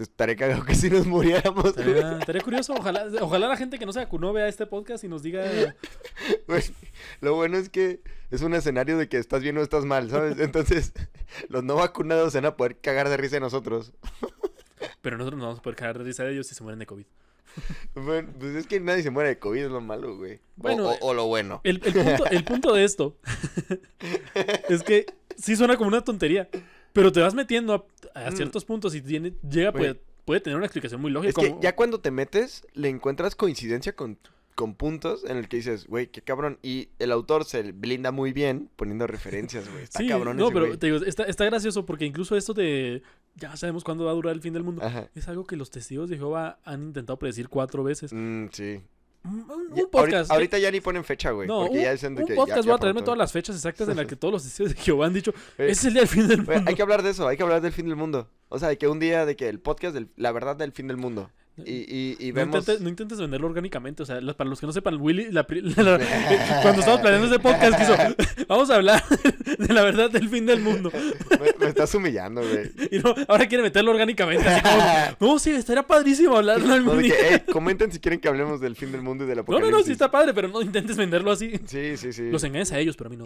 Estaré cagado que si nos muriéramos. Estaría, estaría curioso. Ojalá, ojalá la gente que no se vacunó vea este podcast y nos diga... Lo bueno es que es un escenario de que estás bien o estás mal, ¿sabes? Entonces, los no vacunados se van a poder cagar de risa de nosotros. Pero nosotros no vamos a poder cagar de risa de ellos si se mueren de COVID. Bueno, pues es que nadie se muere de COVID, es lo malo, güey. O- Bueno, o, o lo bueno. El, el punto, el punto de esto es que sí suena como una tontería, pero te vas metiendo a, a Mm. ciertos puntos y tiene, llega, puede, puede tener una explicación muy lógica. Es que ya cuando te metes, le encuentras coincidencia con, con puntos en el que dices, güey, qué cabrón. Y el autor se blinda muy bien poniendo referencias, güey. Está Sí, cabrón no, ese pero te digo, está, está gracioso porque incluso esto de ya sabemos cuándo va a durar el fin del mundo Ajá. es algo que los testigos de Jehová han intentado predecir cuatro veces. Mm, sí. Un, un podcast. ahorita, ya ni ponen fecha, güey. no, porque un, ya dicen de un que podcast ya voy a traerme todas las fechas exactas en las que todos los testigos de Jehová han dicho, Güey, es el día del fin del mundo. hay que hablar de eso, hay que hablar del fin del mundo. O sea, de que un día, de que el podcast, del- la verdad del fin del mundo. Y, y, y No intentes, no intentes venderlo orgánicamente. O sea, para los que no sepan, Willy, la pri- la- la- cuando estábamos planeando este podcast, quiso, vamos a hablar de la verdad del fin del mundo. me, me estás humillando, güey. Y no, ahora quiere meterlo orgánicamente. Así como, no, sí, estaría padrísimo hablarlo No, algún de día. que, "Ey, comenten si quieren que hablemos del fin del mundo y del No, no, apocalipsis. no, sí está padre, pero no intentes venderlo así. Sí, sí, sí. Los engañes a ellos, pero a mí no.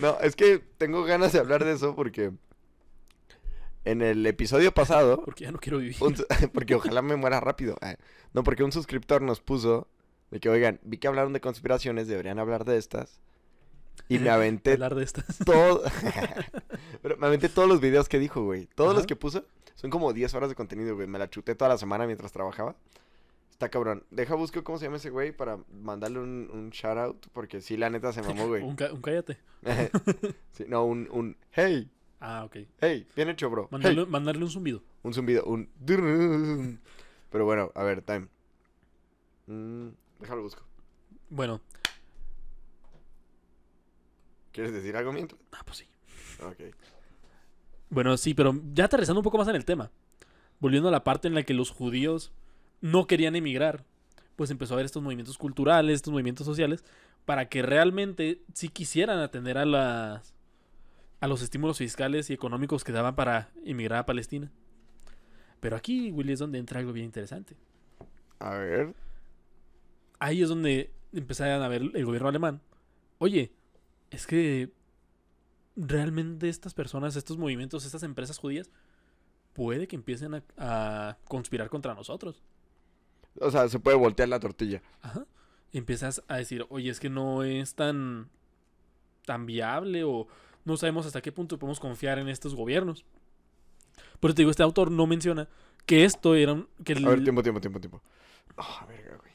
No, es que tengo ganas de hablar de eso porque en el episodio pasado, Porque ya no quiero vivir. un porque ojalá me muera rápido. Ah, No, porque un suscriptor nos puso de que, oigan, vi que hablaron de conspiraciones, deberían hablar de estas. Y me aventé Hablar de estas. todo. Pero me aventé todos los videos que dijo, güey. Todos los que puso son como 10 horas de contenido, güey. Me la chuté toda la semana mientras trabajaba. Está cabrón. Deja busco cómo se llama ese güey para mandarle un, un shout out. Porque sí, la neta se mamó, güey. Un, un cállate. Sí, no, un, un hey, Ah, ok. hey, bien hecho, bro. Hey. Mandarle, un zumbido. Un zumbido, un. Pero bueno, a ver, time. Mm, déjalo busco. Bueno, ¿Quieres decir algo mientras? ah, pues sí. Ok. Bueno, sí, pero ya aterrizando un poco más en el tema. Volviendo a la parte en la que los judíos no querían emigrar, pues empezó a haber estos movimientos culturales, estos movimientos sociales, para que realmente sí quisieran atender a las a los estímulos fiscales y económicos que daban para emigrar a Palestina. Pero aquí, Willy, es donde entra algo bien interesante. A ver. Ahí es donde empezaron a ver el gobierno alemán. Oye, es que realmente estas personas, estos movimientos, estas empresas judías, puede que empiecen a, a conspirar contra nosotros. O sea, se puede voltear la tortilla. Ajá. Y empiezas a decir, oye, es que no es tan, tan viable o no sabemos hasta qué punto podemos confiar en estos gobiernos. Por eso te digo, este autor no menciona que esto era un... Que A ver, el- tiempo, tiempo, tiempo, tiempo. Ah, verga, güey.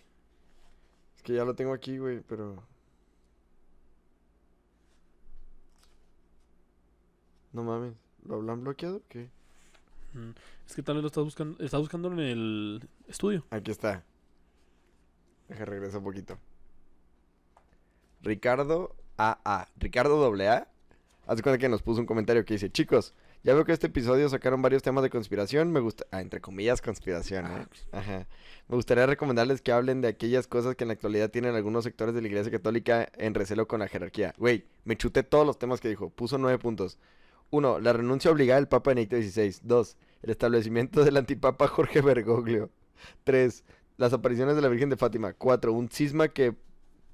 Es que ya lo tengo aquí, güey, pero. No mames. ¿Lo habrán bloqueado? ¿Qué? Mm, es que tal vez lo estás buscando, estás buscando en el estudio. Aquí está. Deja regresar un poquito. Ricardo AA. Ricardo AA. Haz cuenta que nos puso un comentario que dice: Chicos, ya veo que este episodio sacaron varios temas de conspiración. Me gusta. Ah, entre comillas, conspiración, ¿eh? Ajá. Me gustaría recomendarles que hablen de aquellas cosas que en la actualidad tienen algunos sectores de la Iglesia Católica en recelo con la jerarquía. Güey, me chuté todos los temas que dijo. Puso nueve puntos. Uno, la renuncia obligada del Papa Benedicto XVI. Dos, el establecimiento del antipapa Jorge Bergoglio. Tres, las apariciones de la Virgen de Fátima. Cuatro, un cisma que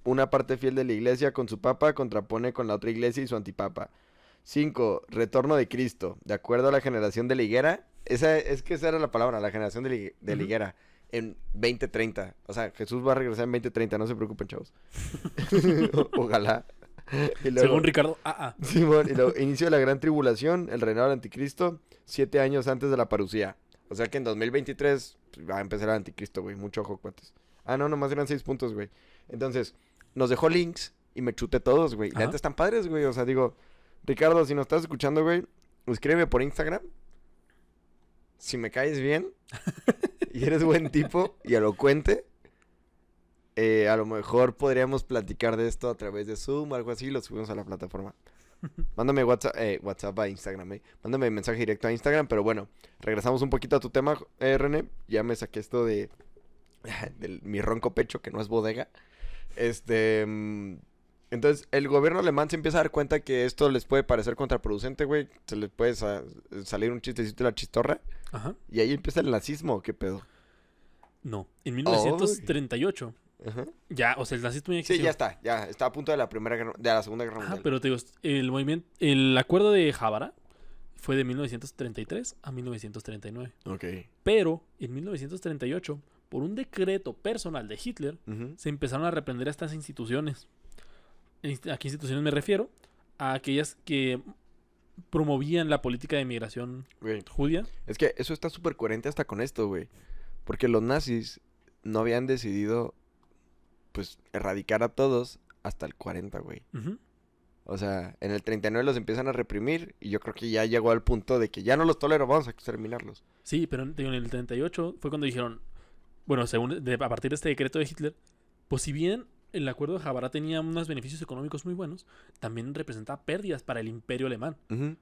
una parte fiel de la iglesia con su papa contrapone con la otra iglesia y su antipapa. Cinco, retorno de Cristo. De acuerdo a la generación de la higuera. Esa, es que esa era la palabra, la generación de la, higuera. En 2030. O sea, Jesús va a regresar en 2030, no se preocupen, chavos. Ojalá. Luego- Según Ricardo, ah, ah. Simón, y luego, inicio de la gran tribulación, el reinado del anticristo, siete años antes de la parucía. O sea que en 2023 pues, va a empezar el anticristo, güey. Mucho ojo, cuates. Ah, no, nomás eran seis puntos, güey. Entonces, nos dejó links y me chuté todos, güey. La neta están padres, güey. O sea, digo, Ricardo, si nos estás escuchando, güey, escríbeme por Instagram. Si me caes bien y eres buen tipo y elocuente, eh, a lo mejor podríamos platicar de esto a través de Zoom o algo así y lo subimos a la plataforma. Mándame WhatsApp, eh, WhatsApp a Instagram, eh. Mándame mensaje directo a Instagram, pero bueno, regresamos un poquito a tu tema, eh, René. Ya me saqué esto de, de mi ronco pecho, que no es bodega. Este... mm, Entonces, el gobierno alemán se empieza a dar cuenta que esto les puede parecer contraproducente, güey. Se les puede sa- salir un chistecito de la chistorra. Ajá. Y ahí empieza el nazismo, ¿qué pedo? No, en 1938. Ajá. Ya, o sea, el nazismo ya Sí, existió. ya está, ya está a punto de la primera guerra- de la segunda guerra Ajá, mundial. pero te digo, el movimiento, el acuerdo de Javara fue de 1933 a 1939. Ok. Pero en 1938, por un decreto personal de Hitler, se empezaron a reprender a estas instituciones. ¿A qué instituciones me refiero? A aquellas que promovían la política de migración judía. Es que eso está súper coherente hasta con esto, güey. Porque los nazis no habían decidido, pues, erradicar a todos hasta el 40, güey. O sea, en el 39 los empiezan a reprimir y yo creo que ya llegó al punto de que ya no los tolero, vamos a exterminarlos. Sí, pero en el 38 fue cuando dijeron, bueno, según de- a partir de este decreto de Hitler, pues si bien el acuerdo de Javara tenía unos beneficios económicos muy buenos, también representaba pérdidas para el imperio alemán.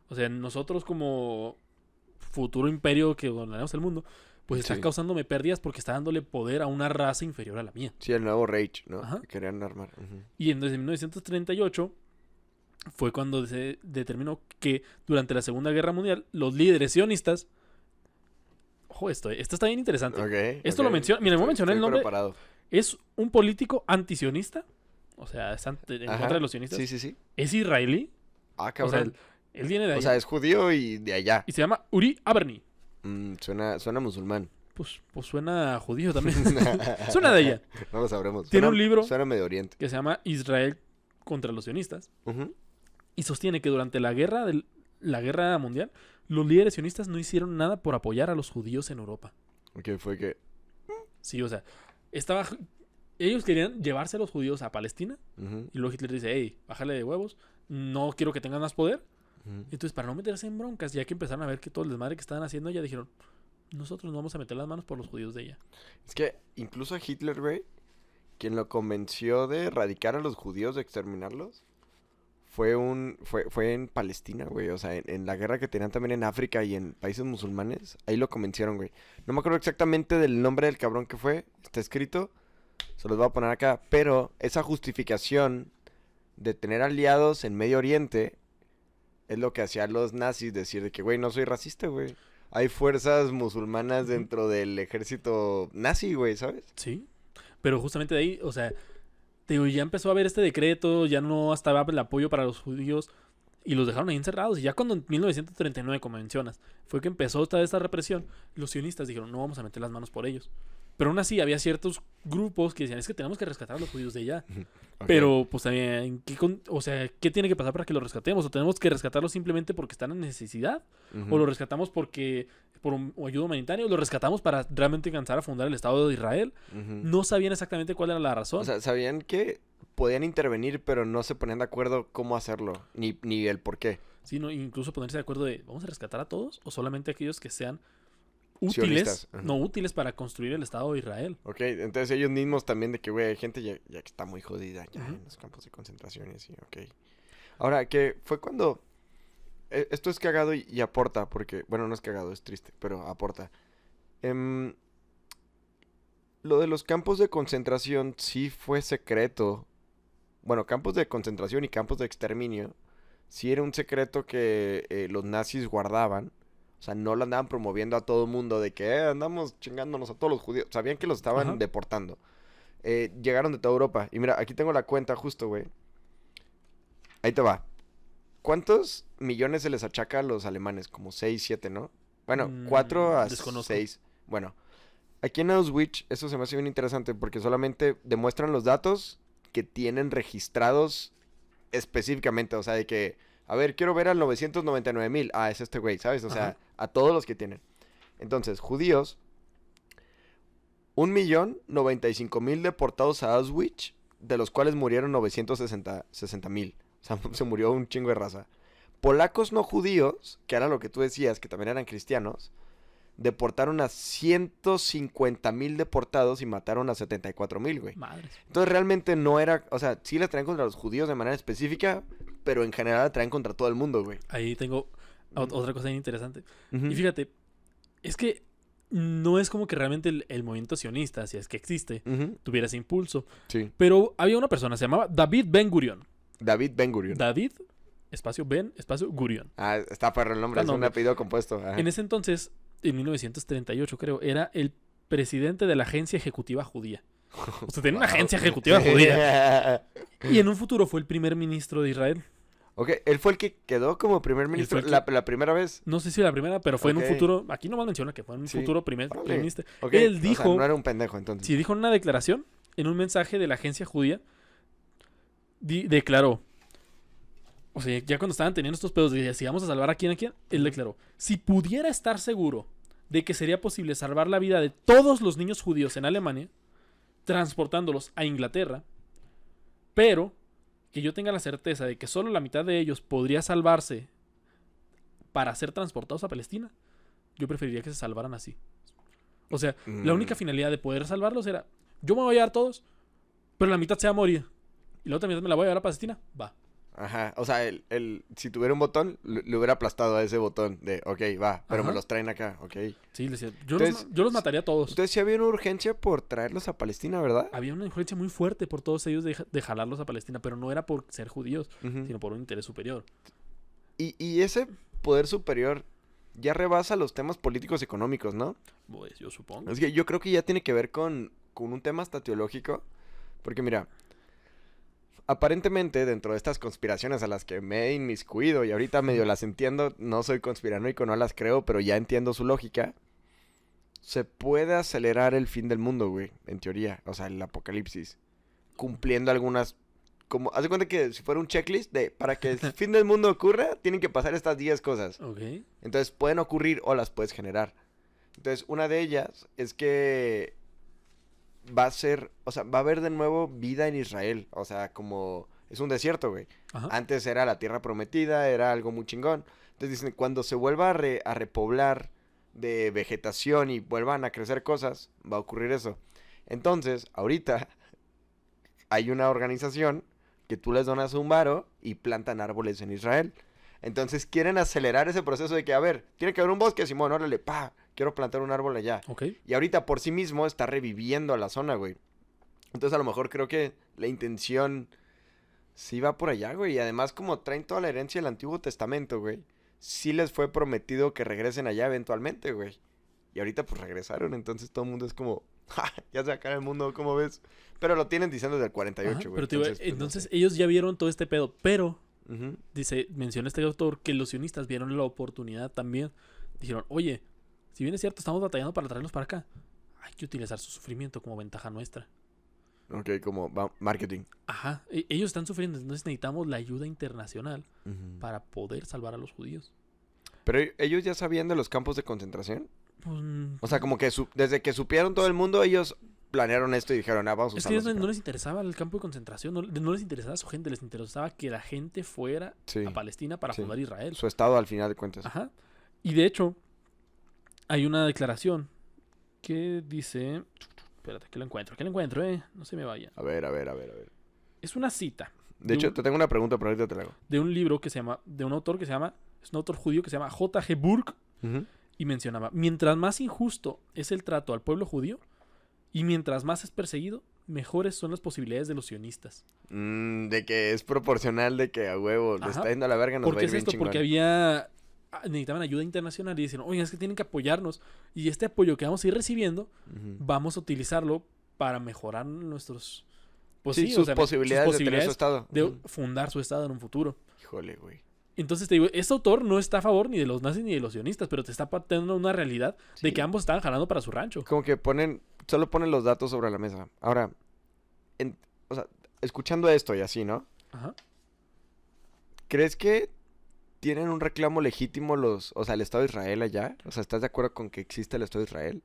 O sea, nosotros como futuro imperio que gobernamos el mundo, pues está Sí. causándome pérdidas porque está dándole poder a una raza inferior a la mía. Sí, el nuevo Rage, ¿no? Ajá. Que Querían armar. Y en desde 1938 fue cuando se determinó que durante la Segunda Guerra Mundial los líderes sionistas... Ojo, esto, esto está bien interesante. Esto lo menciona- mira, voy a mencionar el nombre. preparado. Es un político antisionista, o sea, es ante- en Ajá. contra de los sionistas. Sí, sí, sí. Es israelí, Ah, o sea, cabrón. él, él viene de ahí. O sea, es judío y de allá. y se llama Uri Aberni. Mm, suena, suena musulmán. Pues, pues suena judío también. suena de ella. No lo sabremos. Tiene Suena- un libro- Suena Medio Oriente. Que se llama Israel contra los sionistas. Y sostiene que durante la guerra, del- la guerra mundial, los líderes sionistas no hicieron nada por apoyar a los judíos en Europa. Ok, fue que. Sí, o sea, estaba... Ellos querían llevarse a los judíos a Palestina. Y luego Hitler dice, hey, bájale de huevos. No quiero que tengan más poder. Entonces, para no meterse en broncas, ya que empezaron a ver que todo el desmadre que estaban haciendo, ya dijeron, nosotros no vamos a meter las manos por los judíos de ella. Es que incluso a Hitler, güey, quien lo convenció de erradicar a los judíos, de exterminarlos, fue un fue, fue en Palestina, güey. O sea, en, en la guerra que tenían también en África y en países musulmanes. Ahí lo convencieron, güey. No me acuerdo exactamente del nombre del cabrón que fue. Está escrito. Se los voy a poner acá. Pero esa justificación de tener aliados en Medio Oriente es lo que hacían los nazis. Decir de que, güey, no soy racista, güey. Hay fuerzas musulmanas dentro del ejército nazi, güey, ¿sabes? Sí. Pero justamente de ahí, o sea, te digo, ya empezó a haber este decreto, ya no estaba el apoyo para los judíos y los dejaron ahí encerrados. Y ya cuando en 1939, como mencionas, fue que empezó toda esta represión, los sionistas dijeron, no vamos a meter las manos por ellos. Pero aún así había ciertos grupos que decían, es que tenemos que rescatar a los judíos de allá. Pero, pues también, ¿qué con- o sea, ¿qué tiene que pasar para que los rescatemos? ¿O tenemos que rescatarlos simplemente porque están en necesidad? ¿O los rescatamos porque por un- ayuda humanitaria? ¿O los rescatamos para realmente alcanzar a fundar el Estado de Israel? No sabían exactamente cuál era la razón. O sea, sabían que podían intervenir, pero no se ponían de acuerdo cómo hacerlo, ni, ni el por qué. Sí, no, incluso ponerse de acuerdo de, ¿vamos a rescatar a todos? ¿O solamente aquellos que sean útiles, no útiles para construir el Estado de Israel? Ok, entonces ellos mismos también de que, güey, hay gente ya, ya que está muy jodida ya en los campos de concentración y así, ok. Ahora, que fue cuando... eh, Esto es cagado y, y aporta, porque, bueno, no es cagado, es triste, pero aporta. Em, lo de los campos de concentración sí fue secreto. Bueno, campos de concentración y campos de exterminio sí era un secreto que eh, los nazis guardaban. O sea, no lo andaban promoviendo a todo mundo de que "Eh, andamos chingándonos a todos los judíos. Sabían que los estaban Ajá. deportando. Eh, llegaron de toda Europa. Y mira, aquí tengo la cuenta justo, güey. Ahí te va. ¿Cuántos millones se les achaca a los alemanes? Como 6, 7, ¿no? Bueno, Mm, 4 a desconozco. 6. Bueno, aquí en Auschwitz eso se me hace bien interesante porque solamente demuestran los datos que tienen registrados específicamente. O sea, de que, a ver, quiero ver al 999 mil. Ah, es este güey, ¿sabes? O sea, Ajá. a todos los que tienen. Entonces, judíos, un millón noventa y cinco mil deportados a Auschwitz, de los cuales murieron 960 mil. O sea, se murió un chingo de raza. Polacos no judíos, que era lo que tú decías, que también eran cristianos, deportaron a 150 mil deportados y mataron a 74 mil, güey. Madres. Entonces realmente no era, o sea, sí la traen contra los judíos de manera específica, pero en general la traen contra todo el mundo, güey. Ahí tengo otra cosa interesante. Y fíjate, es que no es como que realmente el, el movimiento sionista, si es que existe, tuviera ese impulso. Sí. Pero había una persona, se llamaba David Ben Gurion. David Ben Gurion. David, espacio Ben, espacio Gurion. ah, está perro el nombre, Está es un nombre. apellido compuesto. ajá. En ese entonces, en 1938 creo, era el presidente de la Agencia Ejecutiva Judía. O sea, tenía una agencia ejecutiva judía. Y en un futuro fue el primer ministro de Israel. ok, él fue el que quedó como primer ministro la, la primera vez. No sé si la primera, pero fue en un futuro. Aquí nomás menciona que fue en un Sí. futuro primer, ministro. Ok, Él o sea, dijo. no era un pendejo entonces. Sí, dijo en una declaración, en un mensaje de la agencia judía, di- declaró, o sea, ya cuando estaban teniendo estos pedos de si vamos a salvar a quién a quién, él declaró, si pudiera estar seguro de que sería posible salvar la vida de todos los niños judíos en Alemania, transportándolos a Inglaterra, pero que yo tenga la certeza de que solo la mitad de ellos podría salvarse para ser transportados a Palestina, yo preferiría que se salvaran así. O sea, la Mm. única finalidad de poder salvarlos era, yo me voy a llevar todos, pero la mitad se va a morir. Y la otra mitad me la voy a llevar a Palestina. Va. Ajá, o sea, el, el, si tuviera un botón, le, hubiera aplastado a ese botón de, ok, va, pero me los traen acá, ok. Sí, decía, yo, Entonces- los, yo los mataría a todos. Entonces sí había una urgencia por traerlos a Palestina, ¿verdad? Había una influencia muy fuerte por todos ellos de, de jalarlos a Palestina, pero no era por ser judíos, sino por un interés superior. y, y ese poder superior ya rebasa los temas políticos económicos, ¿no? Pues yo supongo. Es que yo creo que ya tiene que ver con, con un tema hasta teológico. Porque mira, aparentemente dentro de estas conspiraciones a las que me he inmiscuido y ahorita medio las entiendo, no soy conspiranoico, no las creo, pero ya entiendo su lógica. Se puede acelerar el fin del mundo, güey, en teoría, o sea, el apocalipsis, cumpliendo algunas como haz de cuenta que si fuera un checklist de para que el fin del mundo ocurra, tienen que pasar estas 10 cosas. Ok. Entonces pueden ocurrir o las puedes generar. Entonces, una de ellas es que va a ser, o sea, va a haber de nuevo vida en Israel. O sea, como es un desierto, güey. Ajá. Antes era la tierra prometida, era algo muy chingón. Entonces dicen, cuando se vuelva a, re- a repoblar de vegetación y vuelvan a crecer cosas, va a ocurrir eso. Entonces, ahorita hay una organización que tú les donas un varo y plantan árboles en Israel. Entonces quieren acelerar ese proceso de que, a ver, tiene que haber un bosque, Simón, órale, pa, quiero plantar un árbol allá. Y ahorita por sí mismo está reviviendo a la zona, güey. Entonces a lo mejor creo que la intención sí va por allá, güey. Y además como traen toda la herencia del Antiguo Testamento, güey. Sí les fue prometido que regresen allá eventualmente, güey. Y ahorita pues regresaron, entonces todo el mundo es como, "Ja, ya se acaba el mundo, ¿cómo ves? Pero lo tienen diciendo desde el 48, Ajá, güey. pero digo, pues, no entonces sé. ellos ya vieron todo este pedo, pero dice, menciona este autor que los sionistas vieron la oportunidad también. Dijeron, oye, si bien es cierto, estamos batallando para traerlos para acá, hay que utilizar su sufrimiento como ventaja nuestra. Ok, como marketing. Ajá, e- ellos están sufriendo, entonces necesitamos la ayuda internacional para poder salvar a los judíos. Pero e- ellos ya sabían de los campos de concentración. Pues, O sea, como que su- desde que supieron todo el mundo, ellos planearon esto y dijeron, ah, vamos a es que no, acá". no les interesaba el campo de concentración, no, no les interesaba su gente, les interesaba que la gente fuera Sí, a Palestina para sí. fundar Israel. Su estado al final de cuentas. Ajá. Y de hecho, hay una declaración que dice. Espérate, que lo encuentro, que lo encuentro, eh. No se me vaya. A ver, a ver, a ver, a ver. Es una cita De De hecho, un- te tengo una pregunta, pero ahorita te la hago. de un libro que se llama. de un autor que se llama. Es un autor judío que se llama J.G. Burke. Y mencionaba: mientras más injusto es el trato al pueblo judío, y mientras más es perseguido, mejores son las posibilidades de los sionistas. Mm, de que es proporcional de que a huevo le Ajá. está yendo a la verga, nos ¿Por va a qué ir es esto? Porque había. Necesitaban ayuda internacional y decían, oye, es que tienen que apoyarnos. Y este apoyo que vamos a ir recibiendo, vamos a utilizarlo para mejorar nuestros. Pues sí, sí, o sus, sea, posibilidades de tener su estado. de fundar su estado en un futuro. Híjole, güey. Entonces te digo, este autor no está a favor ni de los nazis ni de los sionistas, pero te está partiendo una realidad de que ambos estaban jalando para su rancho. Como que ponen, solo ponen los datos sobre la mesa. Ahora, en- o sea, escuchando esto y así, ¿no? Ajá. ¿Crees que tienen un reclamo legítimo los, o sea, el Estado de Israel allá? O sea, ¿estás de acuerdo con que existe el Estado de Israel?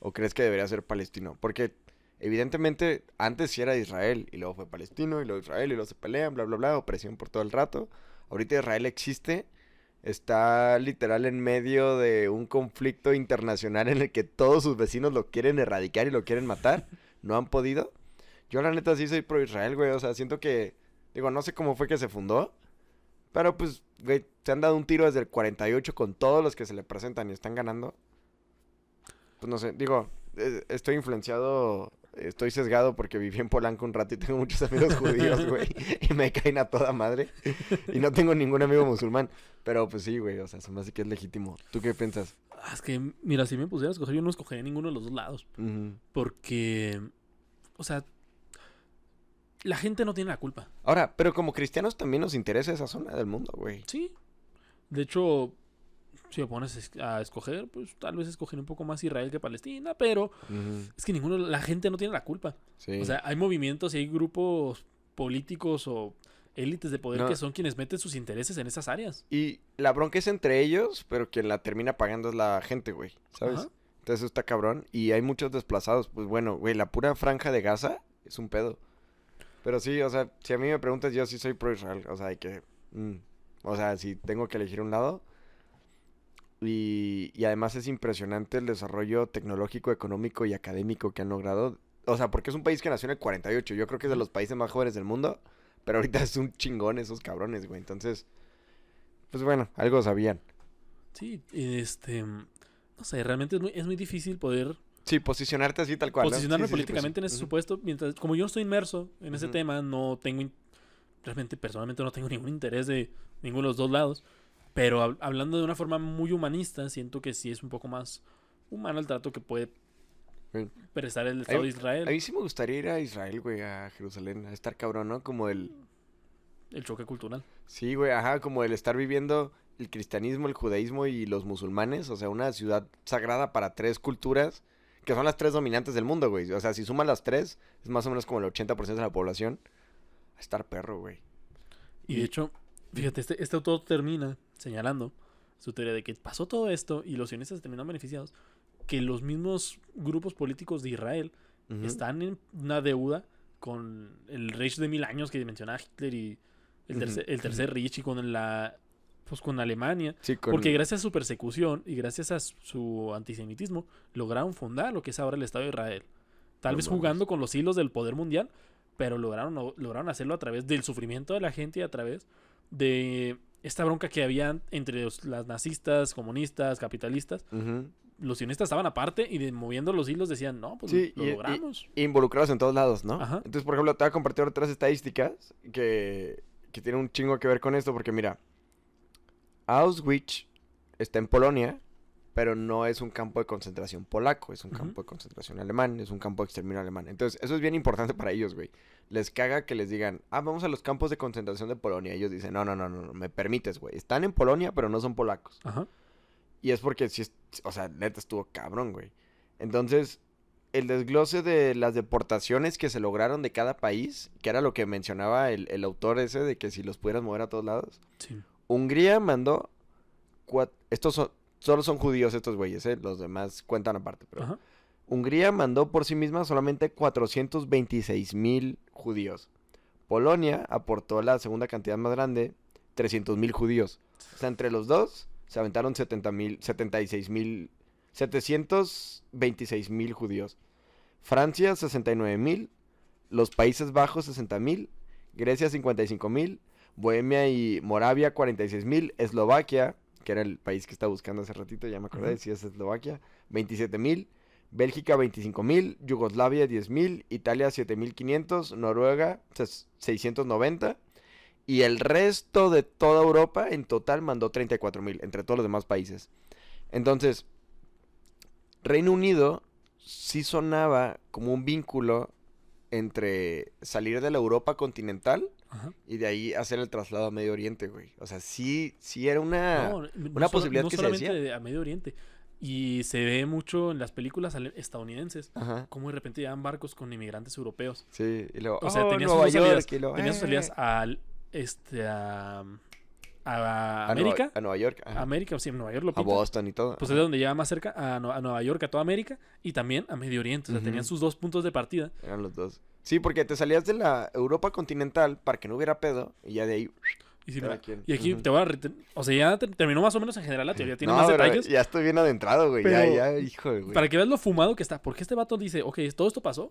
¿O crees que debería ser palestino? Porque evidentemente antes sí era Israel y luego fue palestino y luego Israel y luego se pelean, bla, bla, bla, opresión por todo el rato. Ahorita Israel existe, está literal en medio de un conflicto internacional en el que todos sus vecinos lo quieren erradicar y lo quieren matar. No han podido. Yo la neta sí soy pro Israel, güey. O sea, siento que, digo, no sé cómo fue que se fundó. Pero pues, güey, se han dado un tiro desde el 48 con todos los que se le presentan y están ganando. Pues no sé, digo, eh, estoy influenciado, estoy sesgado porque viví en Polanco un rato y tengo muchos amigos judíos, güey. Y me caen a toda madre. Y no tengo ningún amigo musulmán. Pero pues sí, güey, o sea, se me hace que es legítimo. ¿Tú qué piensas? Ah, Es que, mira, si me pusiera a escoger, yo no escogería ninguno de los dos lados. Ujú. Porque, o sea, la gente no tiene la culpa. Ahora, pero como cristianos también nos interesa esa zona del mundo, güey. Sí. De hecho, si me pones es- a escoger, pues tal vez escogeré un poco más Israel que Palestina, pero es que ninguno, la gente no tiene la culpa. Sí. O sea, hay movimientos y hay grupos políticos o élites de poder No. que son quienes meten sus intereses en esas áreas. Y la bronca es entre ellos, pero quien la termina pagando es la gente, güey. ¿Sabes? Ajá. Entonces eso está cabrón. Y hay muchos desplazados. Pues bueno, güey, la pura franja de Gaza es un pedo. Pero sí, o sea, si a mí me preguntas, yo sí soy pro Israel. O sea, hay que. mm, o sea, si tengo que elegir un lado. Y, y además es impresionante el desarrollo tecnológico, económico y académico que han logrado. O sea, porque es un país que nació en el 48. Yo creo que es de los países más jóvenes del mundo. Pero ahorita es un chingón esos cabrones, güey. Entonces, pues bueno, algo sabían. Sí, este. No sé, realmente es muy, es muy difícil poder Sí, posicionarte así tal cual. ¿no? posicionarme sí, sí, políticamente pues, en ese supuesto. Mientras, como yo no estoy inmerso en ese tema, no tengo. Realmente, personalmente, no tengo ningún interés de ninguno de los dos lados. Pero hab- hablando de una forma muy humanista, siento que sí es un poco más humano el trato que puede prestar el Estado de Israel. A mí sí me gustaría ir a Israel, güey, a Jerusalén, a estar cabrón, ¿no? Como el... El choque cultural. Sí, güey, ajá, como el estar viviendo el cristianismo, el judaísmo y los musulmanes, o sea, una ciudad sagrada para tres culturas, que son las tres dominantes del mundo, güey. O sea, si suman las tres, es más o menos como el 80% de la población. A estar perro, güey. Y de hecho, fíjate, este, este autor termina señalando su teoría de que pasó todo esto y los sionistas terminaron beneficiados, que los mismos grupos políticos de Israel están en una deuda con el Reich de mil años que mencionaba Hitler y el tercer, el tercer Reich y con la pues con Alemania, Sí, con... porque gracias a su persecución y gracias a su- antisemitismo lograron fundar lo que es ahora el Estado de Israel. Tal No vez jugando con los hilos del poder mundial, pero lograron, lograron hacerlo a través del sufrimiento de la gente y a través de esta bronca que había entre los- las nazistas, comunistas, capitalistas. Los sionistas estaban aparte y de- moviendo los hilos decían, no, pues Sí, lo y- y- logramos. involucrados en todos lados, ¿no? Ajá. Entonces, por ejemplo, te voy a compartir otras estadísticas que, que tienen un chingo que ver con esto, porque mira, Auschwitz está en Polonia, pero no es un campo de concentración polaco, es un campo de concentración alemán, es un campo de exterminio alemán. Entonces, eso es bien importante para ellos, güey. Les caga que les digan, ah, vamos a los campos de concentración de Polonia. Ellos dicen, no, no, no, no, no, me permites, güey. Están en Polonia, pero no son polacos. Ajá. Y es porque sí, es- o sea, neta estuvo cabrón, güey. Entonces, el desglose de las deportaciones que se lograron de cada país, que era lo que mencionaba el, el autor ese, de que si los pudieras mover a todos lados. Sí. Hungría mandó... Estos son, solo son judíos estos güeyes, ¿eh? Los demás cuentan aparte, pero... Ajá. Hungría mandó por sí misma solamente 426 mil judíos. Polonia aportó la segunda cantidad más grande, 300 mil judíos. O sea, entre los dos se aventaron 70 mil, 76 mil, 726 mil judíos. Francia, 69 mil. Los Países Bajos, 60 mil. Grecia, 55 mil. Bohemia y Moravia, 46 mil. Eslovaquia, que era el país que estaba buscando hace ratito, ya me acordé, si es Eslovaquia, 27 mil. Bélgica 25 mil, Yugoslavia 10 mil, Italia 7500, Noruega ses- 690 y el resto de toda Europa en total mandó 34 mil entre todos los demás países. Entonces, Reino Unido sí sonaba como un vínculo entre salir de la Europa continental Ajá. y de ahí hacer el traslado a Medio Oriente, güey. O sea, sí, sí era una... No, no una solo- posibilidad no que se solamente decía. de- a Medio Oriente. Y se ve mucho en las películas estadounidenses. Ajá. Cómo de repente llegan barcos con inmigrantes europeos. Sí, y luego, O sea, "Oh, tenías Nueva sus dos salidas. York", Tenías sus salidas "Eh". al este a, a A Nueva- América. a Nueva York. ajá. América, sí, Nueva York lo A pintan. Boston y todo. Pues es ajá. de donde llega más cerca a, a Nueva York, a toda América y también a Medio Oriente. O sea, tenían sus dos puntos de partida. Eran los dos. Sí, porque te salías de la Europa continental para que no hubiera pedo y ya de ahí. Y, Cada mira, y aquí te voy a... O sea, ya te- terminó más o menos en general la teoría. Tiene No, más pero detalles. Ya estoy bien adentrado, güey. Ya, Pero- ya, hijo de güey. Para que veas lo fumado que está. Porque este vato dice, ok, todo esto pasó.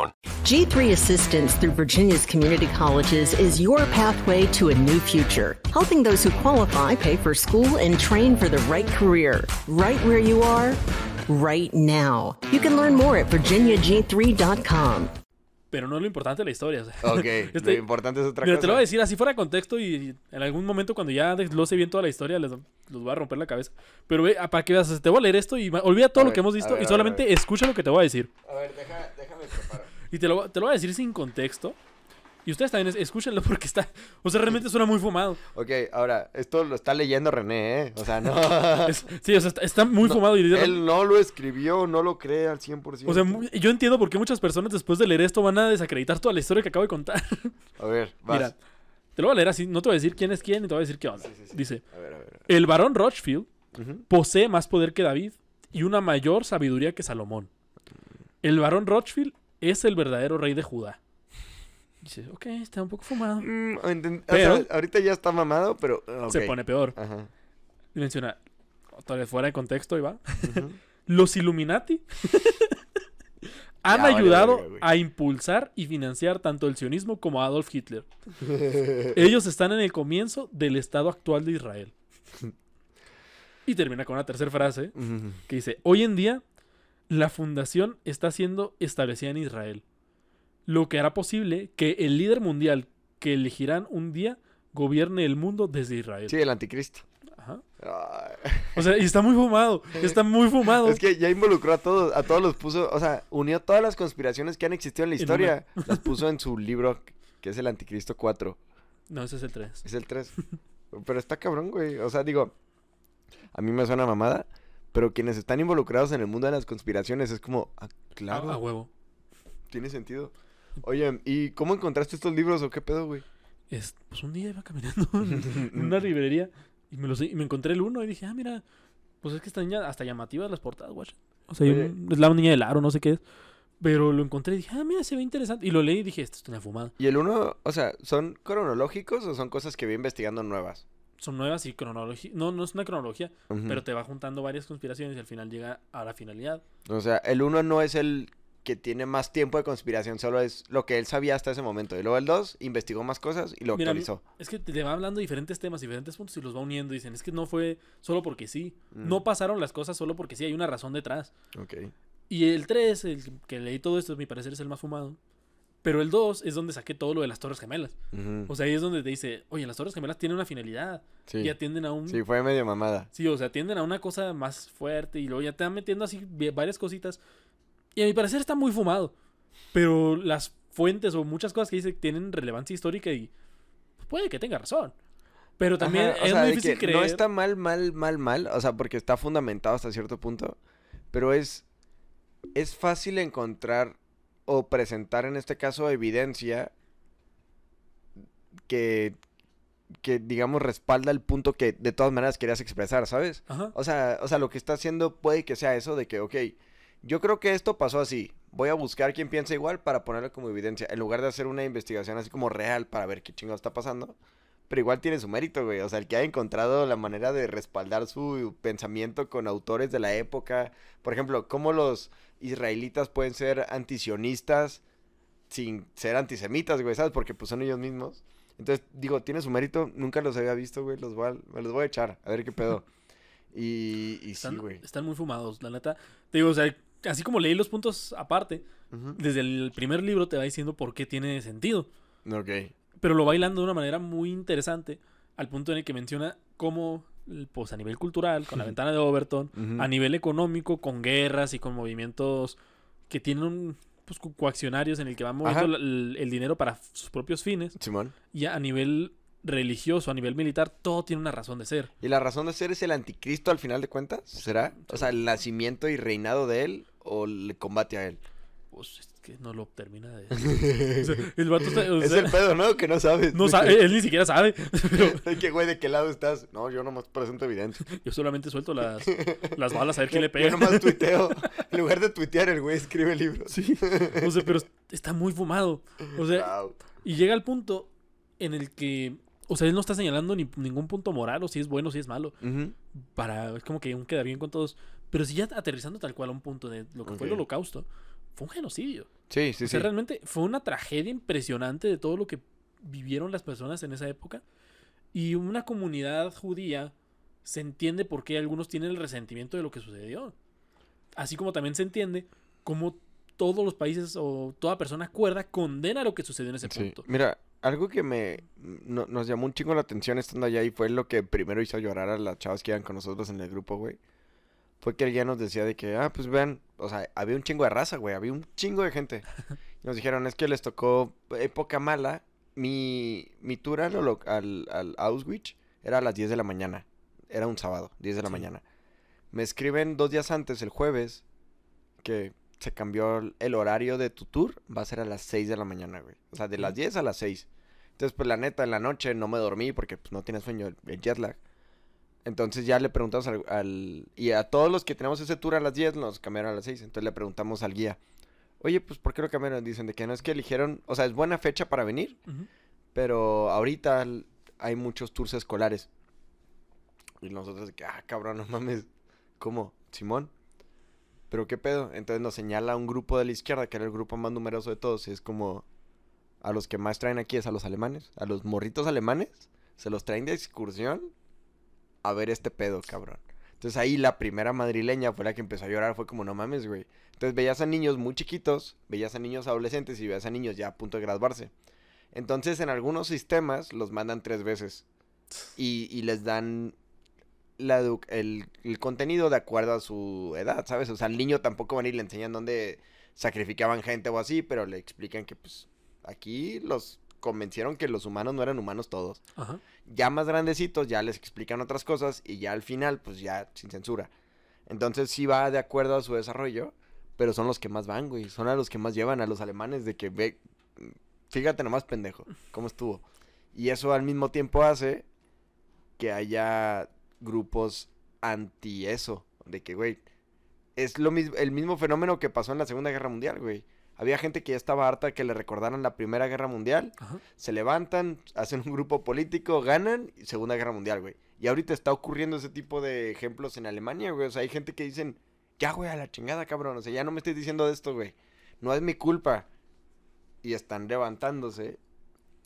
G3 Assistance through Virginia's community colleges is your pathway to a new future, helping those who qualify pay for school and train for the right career, right where you are, right now. You can learn more at virginiag3.com. Pero no es lo importante de la historia. o sea. Ok, Este- lo importante es otra Mira, cosa. te lo voy a decir así fuera de contexto y en algún momento cuando ya desglose bien toda la historia les, los voy a romper la cabeza. Pero ve, ah, para que veas, te voy a leer esto y olvida todo A lo ver, que hemos visto ver, y solamente escucha lo que te voy a decir. A ver, deja, déjame preparo. Y te lo, te lo voy a decir sin contexto. Y ustedes también es- escúchenlo porque está. O sea, realmente suena muy fumado. Ok, ahora, esto lo está leyendo René, ¿eh? O sea, no. Es- sí, o sea, está, está muy No, fumado. Y Él no lo escribió, no lo cree al 100%. o sea, yo entiendo por qué muchas personas después de leer esto van a desacreditar toda la historia que acabo de contar. A ver, vas. Mira, te lo voy a leer así. No te voy a decir quién es quién y te voy a decir qué onda. Sí, sí, sí. Dice: A ver, a ver. a ver. El varón Ujú. posee más poder que David y una mayor sabiduría que Salomón. El varón Rothschild es el verdadero rey de Judá. Dice, ok, está un poco fumado. Mm, o Pero- sea, ahorita ya está mamado, pero. ah, Se pone peor. Ajá. Y menciona, otra vez fuera de contexto, y va. Los Illuminati han Ya vale ayudado a impulsar y financiar tanto el sionismo como a Adolf Hitler. Ellos están en el comienzo del estado actual de Israel. Y termina con una tercera frase que dice, hoy en día la fundación está siendo establecida en Israel, lo que hará posible que el líder mundial que elegirán un día gobierne el mundo desde Israel. Sí, el anticristo. Ajá. O sea, y está muy fumado, está muy fumado. Es que ya involucró a todos, a todos los puso, o sea, unió todas las conspiraciones que han existido en la En historia, las puso en su libro, que es el Anticristo 4. No, ese es el 3. Es el 3. Pero está cabrón, güey. O sea, digo, a mí me suena mamada, pero quienes están involucrados en el mundo de las conspiraciones es como, ah, claro, A, huevo. tiene sentido. Oye, ¿y cómo encontraste estos libros o qué pedo, güey? Es, pues un día iba caminando en una librería y me, los, y me encontré el uno y dije, ah, mira, pues es que están ya hasta llamativas las portadas, guacha. O sea, hay Oye. un- es la niña del aro, no sé qué es. Pero lo encontré y dije, ah, mira, se ve interesante. Y lo leí y dije, esto es una fumada. ¿Y el uno, o sea, son cronológicos o son cosas que voy investigando nuevas? Son nuevas y cronología. No, no es una cronología, pero te va juntando varias conspiraciones y al final llega a la finalidad. O sea, el uno no es el que tiene más tiempo de conspiración, solo es lo que él sabía hasta ese momento. Y luego el 2 investigó más cosas y lo Mira, actualizó. Es que te va hablando de diferentes temas, diferentes puntos y los va uniendo. Dicen, es que no fue solo porque sí. Mm. No pasaron las cosas solo porque sí, hay una razón detrás. Ok. Y el 3, el que leí todo esto, a mi parecer es el más fumado. Pero el 2 es donde saqué todo lo de las Torres Gemelas. O sea, ahí es donde te dice, oye, las Torres Gemelas tienen una finalidad. Sí. Y atienden a un... Sí, fue medio mamada. Sí, o sea, atienden a una cosa más fuerte y luego ya te van metiendo así varias cositas. Y a mi parecer está muy fumado. Pero las fuentes o muchas cosas que dice tienen relevancia histórica y puede que tenga razón. Pero también Ajá, es sea, muy difícil que creer. No está mal, mal, mal, mal. O sea, porque está fundamentado hasta cierto punto. Pero es. Es fácil encontrar o presentar en este caso evidencia que. que digamos respalda el punto que de todas maneras querías expresar, ¿sabes? Ajá. O sea, o sea, lo que está haciendo puede que sea eso de que, ok, yo creo que esto pasó así. Voy a buscar quien piensa igual para ponerlo como evidencia. En lugar de hacer una investigación así como real para ver qué chingado está pasando. Pero igual tiene su mérito, güey. O sea, el que haya encontrado la manera de respaldar su pensamiento con autores de la época. Por ejemplo, cómo los israelitas pueden ser antisionistas sin ser antisemitas, güey, ¿sabes? Porque pues son ellos mismos. Entonces, digo, tiene su mérito. Nunca los había visto, güey. Los voy a- me los voy a echar. A ver qué pedo. Y, y sí, Están, güey. están muy fumados, la neta. Te digo, o sea, así como leí los puntos aparte, desde el primer libro te va diciendo por qué tiene sentido. Ok. Pero lo va hilando de una manera muy interesante, al punto en el que menciona cómo, pues a nivel cultural, con la ventana de Overton, a nivel económico, con guerras y con movimientos que tienen un, pues, co- coaccionarios en el que van moviendo el, el dinero para sus propios fines, Simón. y a nivel religioso, a nivel militar, todo tiene una razón de ser. ¿Y la razón de ser es el anticristo al final de cuentas? ¿Será? O sea, el nacimiento y reinado de él o el combate a él. Pues es que no lo termina de... O sea, el vato está- o es sea, el pedo, ¿no? Que no sabes. no sabe, él ni siquiera sabe, pero ¿Qué güey de qué lado estás? No, yo nomás presento evidencia. yo solamente suelto las, las balas a ver quién le Yo pega. nomás tuiteo. En lugar de tuitear, el güey escribe libros. Sí, o sea, pero está muy fumado. O sea, Wow. y llega al punto en el que, o sea, él no está señalando ni ningún punto moral o si es bueno o si es malo. Ujú. Para, es como que aún queda bien con todos. Pero si ya aterrizando tal cual a un punto de lo que fue el holocausto, fue un genocidio. Sí, sí, o sea, sí. realmente fue una tragedia impresionante de todo lo que vivieron las personas en esa época. Y una comunidad judía se entiende por qué algunos tienen el resentimiento de lo que sucedió. Así como también se entiende cómo todos los países o toda persona cuerda condena lo que sucedió en ese Sí. punto. Mira, algo que me no- nos llamó un chingo la atención estando allá y fue lo que primero hizo llorar a las chavas que iban con nosotros en el grupo, güey. Fue que él ya nos decía de que, ah, pues vean, o sea, había un chingo de raza, güey, había un chingo de gente. Nos dijeron, es que les tocó época mala mi, mi tour al, al, al Auschwitz era a las 10 de la mañana. Era un sábado, 10 de la Sí. mañana. Me escriben dos días antes, el jueves, que se cambió el- horario de tu tour. Va a ser a las 6 de la mañana, güey. O sea, de las 10 a las 6. Entonces, pues la neta, en la noche no me dormí porque pues, no tenía sueño, el, el jet lag. Entonces ya le preguntamos al, al- Y a todos los que tenemos ese tour a las 10 nos cambiaron a las 6. Entonces le preguntamos al guía. Oye, pues ¿por qué lo cambiaron? Dicen de que no es que eligieron... O sea, es buena fecha para venir. Pero ahorita hay muchos tours escolares. Y nosotros de que, ah, cabrón, no mames. ¿Cómo? ¿Simón? ¿Pero qué pedo? Entonces nos señala un grupo de la izquierda, que era el grupo más numeroso de todos. Y es como, a los que más traen aquí es a los alemanes. A los morritos alemanes. Se los traen de excursión a ver este pedo, cabrón. Entonces ahí la primera madrileña fue la que empezó a llorar. Fue como, no mames, güey. Entonces veías a niños muy chiquitos, veías a niños adolescentes y veías a niños ya a punto de graduarse. Entonces en algunos sistemas los mandan tres veces. Y, y les dan la el, el contenido de acuerdo a su edad, ¿sabes? O sea, al niño tampoco van y le enseñan dónde sacrificaban gente o así, pero le explican que pues aquí los convencieron que los humanos no eran humanos todos. Ajá. Ya más grandecitos ya les explican otras cosas y ya al final pues ya sin censura. Entonces sí va de acuerdo a su desarrollo, pero son los que más van, güey. Son a los que más llevan a los alemanes de que ve, fíjate nomás pendejo, cómo estuvo. Y eso al mismo tiempo hace que haya grupos anti eso, de que, güey, es lo mismo, el mismo fenómeno que pasó en la Segunda Guerra Mundial, güey. Había gente que ya estaba harta que le recordaran la Primera Guerra Mundial Ajá. se levantan, hacen un grupo político, ganan, y Segunda Guerra Mundial, güey. Y ahorita está ocurriendo ese tipo de ejemplos en Alemania, güey. O sea, hay gente que dicen, ya, güey, a la chingada, cabrón. O sea, ya no me estés diciendo de esto, güey. No es mi culpa. Y están levantándose.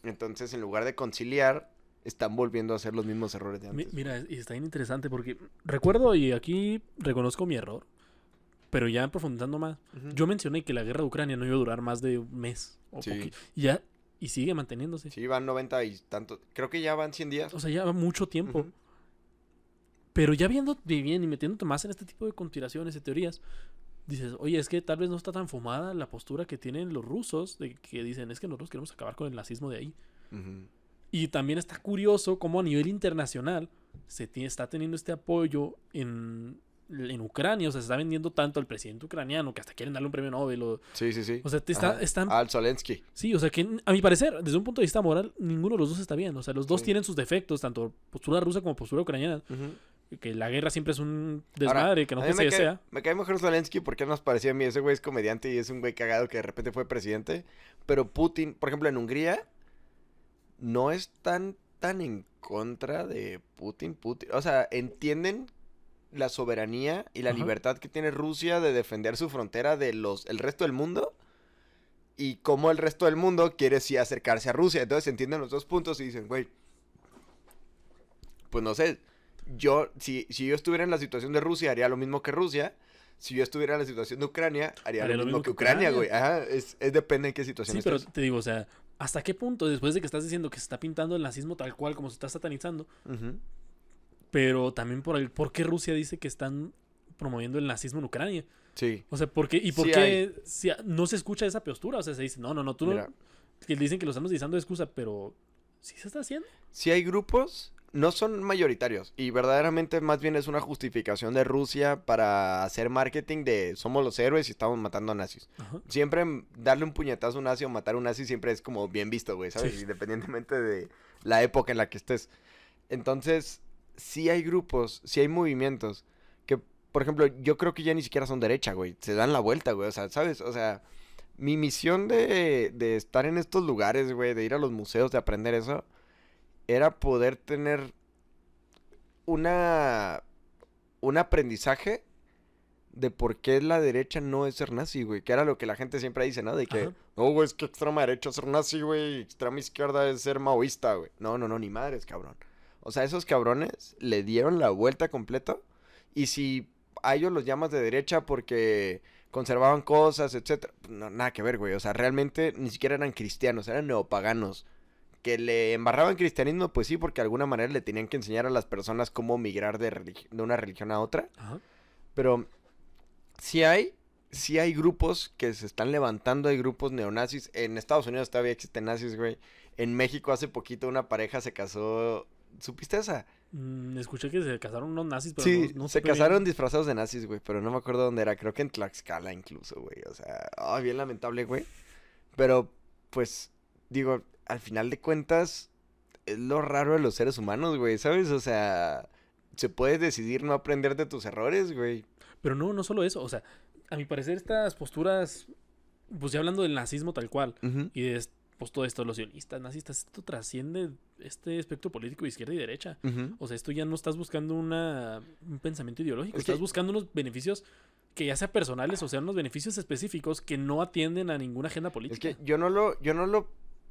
Entonces, en lugar de conciliar, están volviendo a hacer los mismos errores de Mi- antes. Mira, y está bien interesante porque recuerdo, y aquí reconozco mi error, pero ya profundizando más, yo mencioné que la guerra de Ucrania no iba a durar más de un mes. O Sí. ya, y sigue manteniéndose. Sí, van 90 y tanto. Creo que ya van 100 días. O sea, ya va mucho tiempo. Pero ya viendo bien y metiéndote más en este tipo de conspiraciones y teorías, dices, oye, es que tal vez no está tan fumada la postura que tienen los rusos, de que dicen, es que nosotros queremos acabar con el nazismo de ahí. Y también está curioso cómo a nivel internacional se está teniendo este apoyo en, en Ucrania. O sea, se está vendiendo tanto al presidente ucraniano que hasta quieren darle un premio Nobel. O, Sí, sí, sí. o sea, te está, están... Al Zelensky. Sí, o sea, que a mi parecer, desde un punto de vista moral, ninguno de los dos está bien. O sea, los dos Sí. tienen sus defectos, tanto postura rusa como postura ucraniana. Que la guerra siempre es un Ahora, desmadre, que no se me cae- desea. Me cae mejor Zelensky porque nos parecía a mí. Ese güey es comediante y es un güey cagado que de repente fue presidente. Pero Putin, por ejemplo, en Hungría, no es tan, tan en contra de Putin. Putin. O sea, entienden la soberanía y la Ajá. libertad que tiene Rusia de defender su frontera de los el resto del mundo. Y cómo el resto del mundo quiere sí acercarse a Rusia. Entonces entienden los dos puntos y dicen, güey, pues no sé, yo, si, si yo estuviera en la situación de Rusia, haría lo mismo que Rusia. Si yo estuviera en la situación de Ucrania, haría, lo, mismo que Ucrania, güey. Ajá, es, es depende en qué situación Sí, pero te digo, o sea, ¿hasta qué punto, después de que estás diciendo que se está pintando el nazismo tal cual como se está satanizando, Ujú. Pero también por el por qué Rusia dice que están promoviendo el nazismo en Ucrania? Sí. O sea, ¿por qué? ¿Y por Sí qué si no se escucha esa postura? O sea, se dice, no, no, no, tú Mira, no. Que dicen que lo estamos utilizando de excusa, pero ¿sí se está haciendo? si hay grupos, no son mayoritarios. Y verdaderamente más bien es una justificación de Rusia para hacer marketing de somos los héroes y estamos matando a nazis. Ajá. Siempre darle un puñetazo a un nazi o matar a un nazi siempre es como bien visto, güey, ¿sabes? Sí. Independientemente de la época en la que estés. Entonces, sí hay grupos, sí hay movimientos que, por ejemplo, yo creo que ya ni siquiera son derecha, güey. Se dan la vuelta, güey. O sea, ¿sabes? O sea, mi misión de, de estar en estos lugares, güey, de ir a los museos, de aprender eso, era poder tener una un aprendizaje de por qué la derecha no es ser nazi, güey. Que era lo que la gente siempre dice, ¿no? De que, Ajá. no, güey, es que extrema derecha es ser nazi, güey. Extrema izquierda es ser maoísta, güey. No, no, no, ni madres, cabrón. O sea, esos cabrones le dieron la vuelta completa. Y si a ellos los llamas de derecha porque conservaban cosas, etcétera, pues, no, nada que ver, güey. O sea, realmente ni siquiera eran cristianos, eran neopaganos. Que le embarraban cristianismo, pues sí, porque de alguna manera le tenían que enseñar a las personas cómo migrar de, religi- de una religión a otra. Ajá. Pero sí hay, sí hay grupos que se están levantando, hay grupos neonazis. En Estados Unidos todavía existen nazis, güey. En México hace poquito una pareja se casó. ¿Supiste esa? Mm, escuché que se casaron unos nazis, pero Sí, no, no se bien. casaron disfrazados de nazis, güey, pero no me acuerdo dónde era. Creo que en Tlaxcala incluso, güey. O sea, bien lamentable, güey. Pero, pues, digo, al final de cuentas, es lo raro de los seres humanos, güey, ¿sabes? O sea, se puede decidir no aprender de tus errores, güey. Pero no, no solo eso. O sea, a mi parecer, estas posturas, pues ya hablando del nazismo tal cual, y de pues todo esto, los sionistas, nazistas, esto trasciende este espectro político de izquierda y derecha. O sea, esto ya no estás buscando una, un pensamiento ideológico, Es que- estás buscando unos beneficios que ya sean personales o sean unos beneficios específicos que no atienden a ninguna agenda Es política. que yo no lo, yo no lo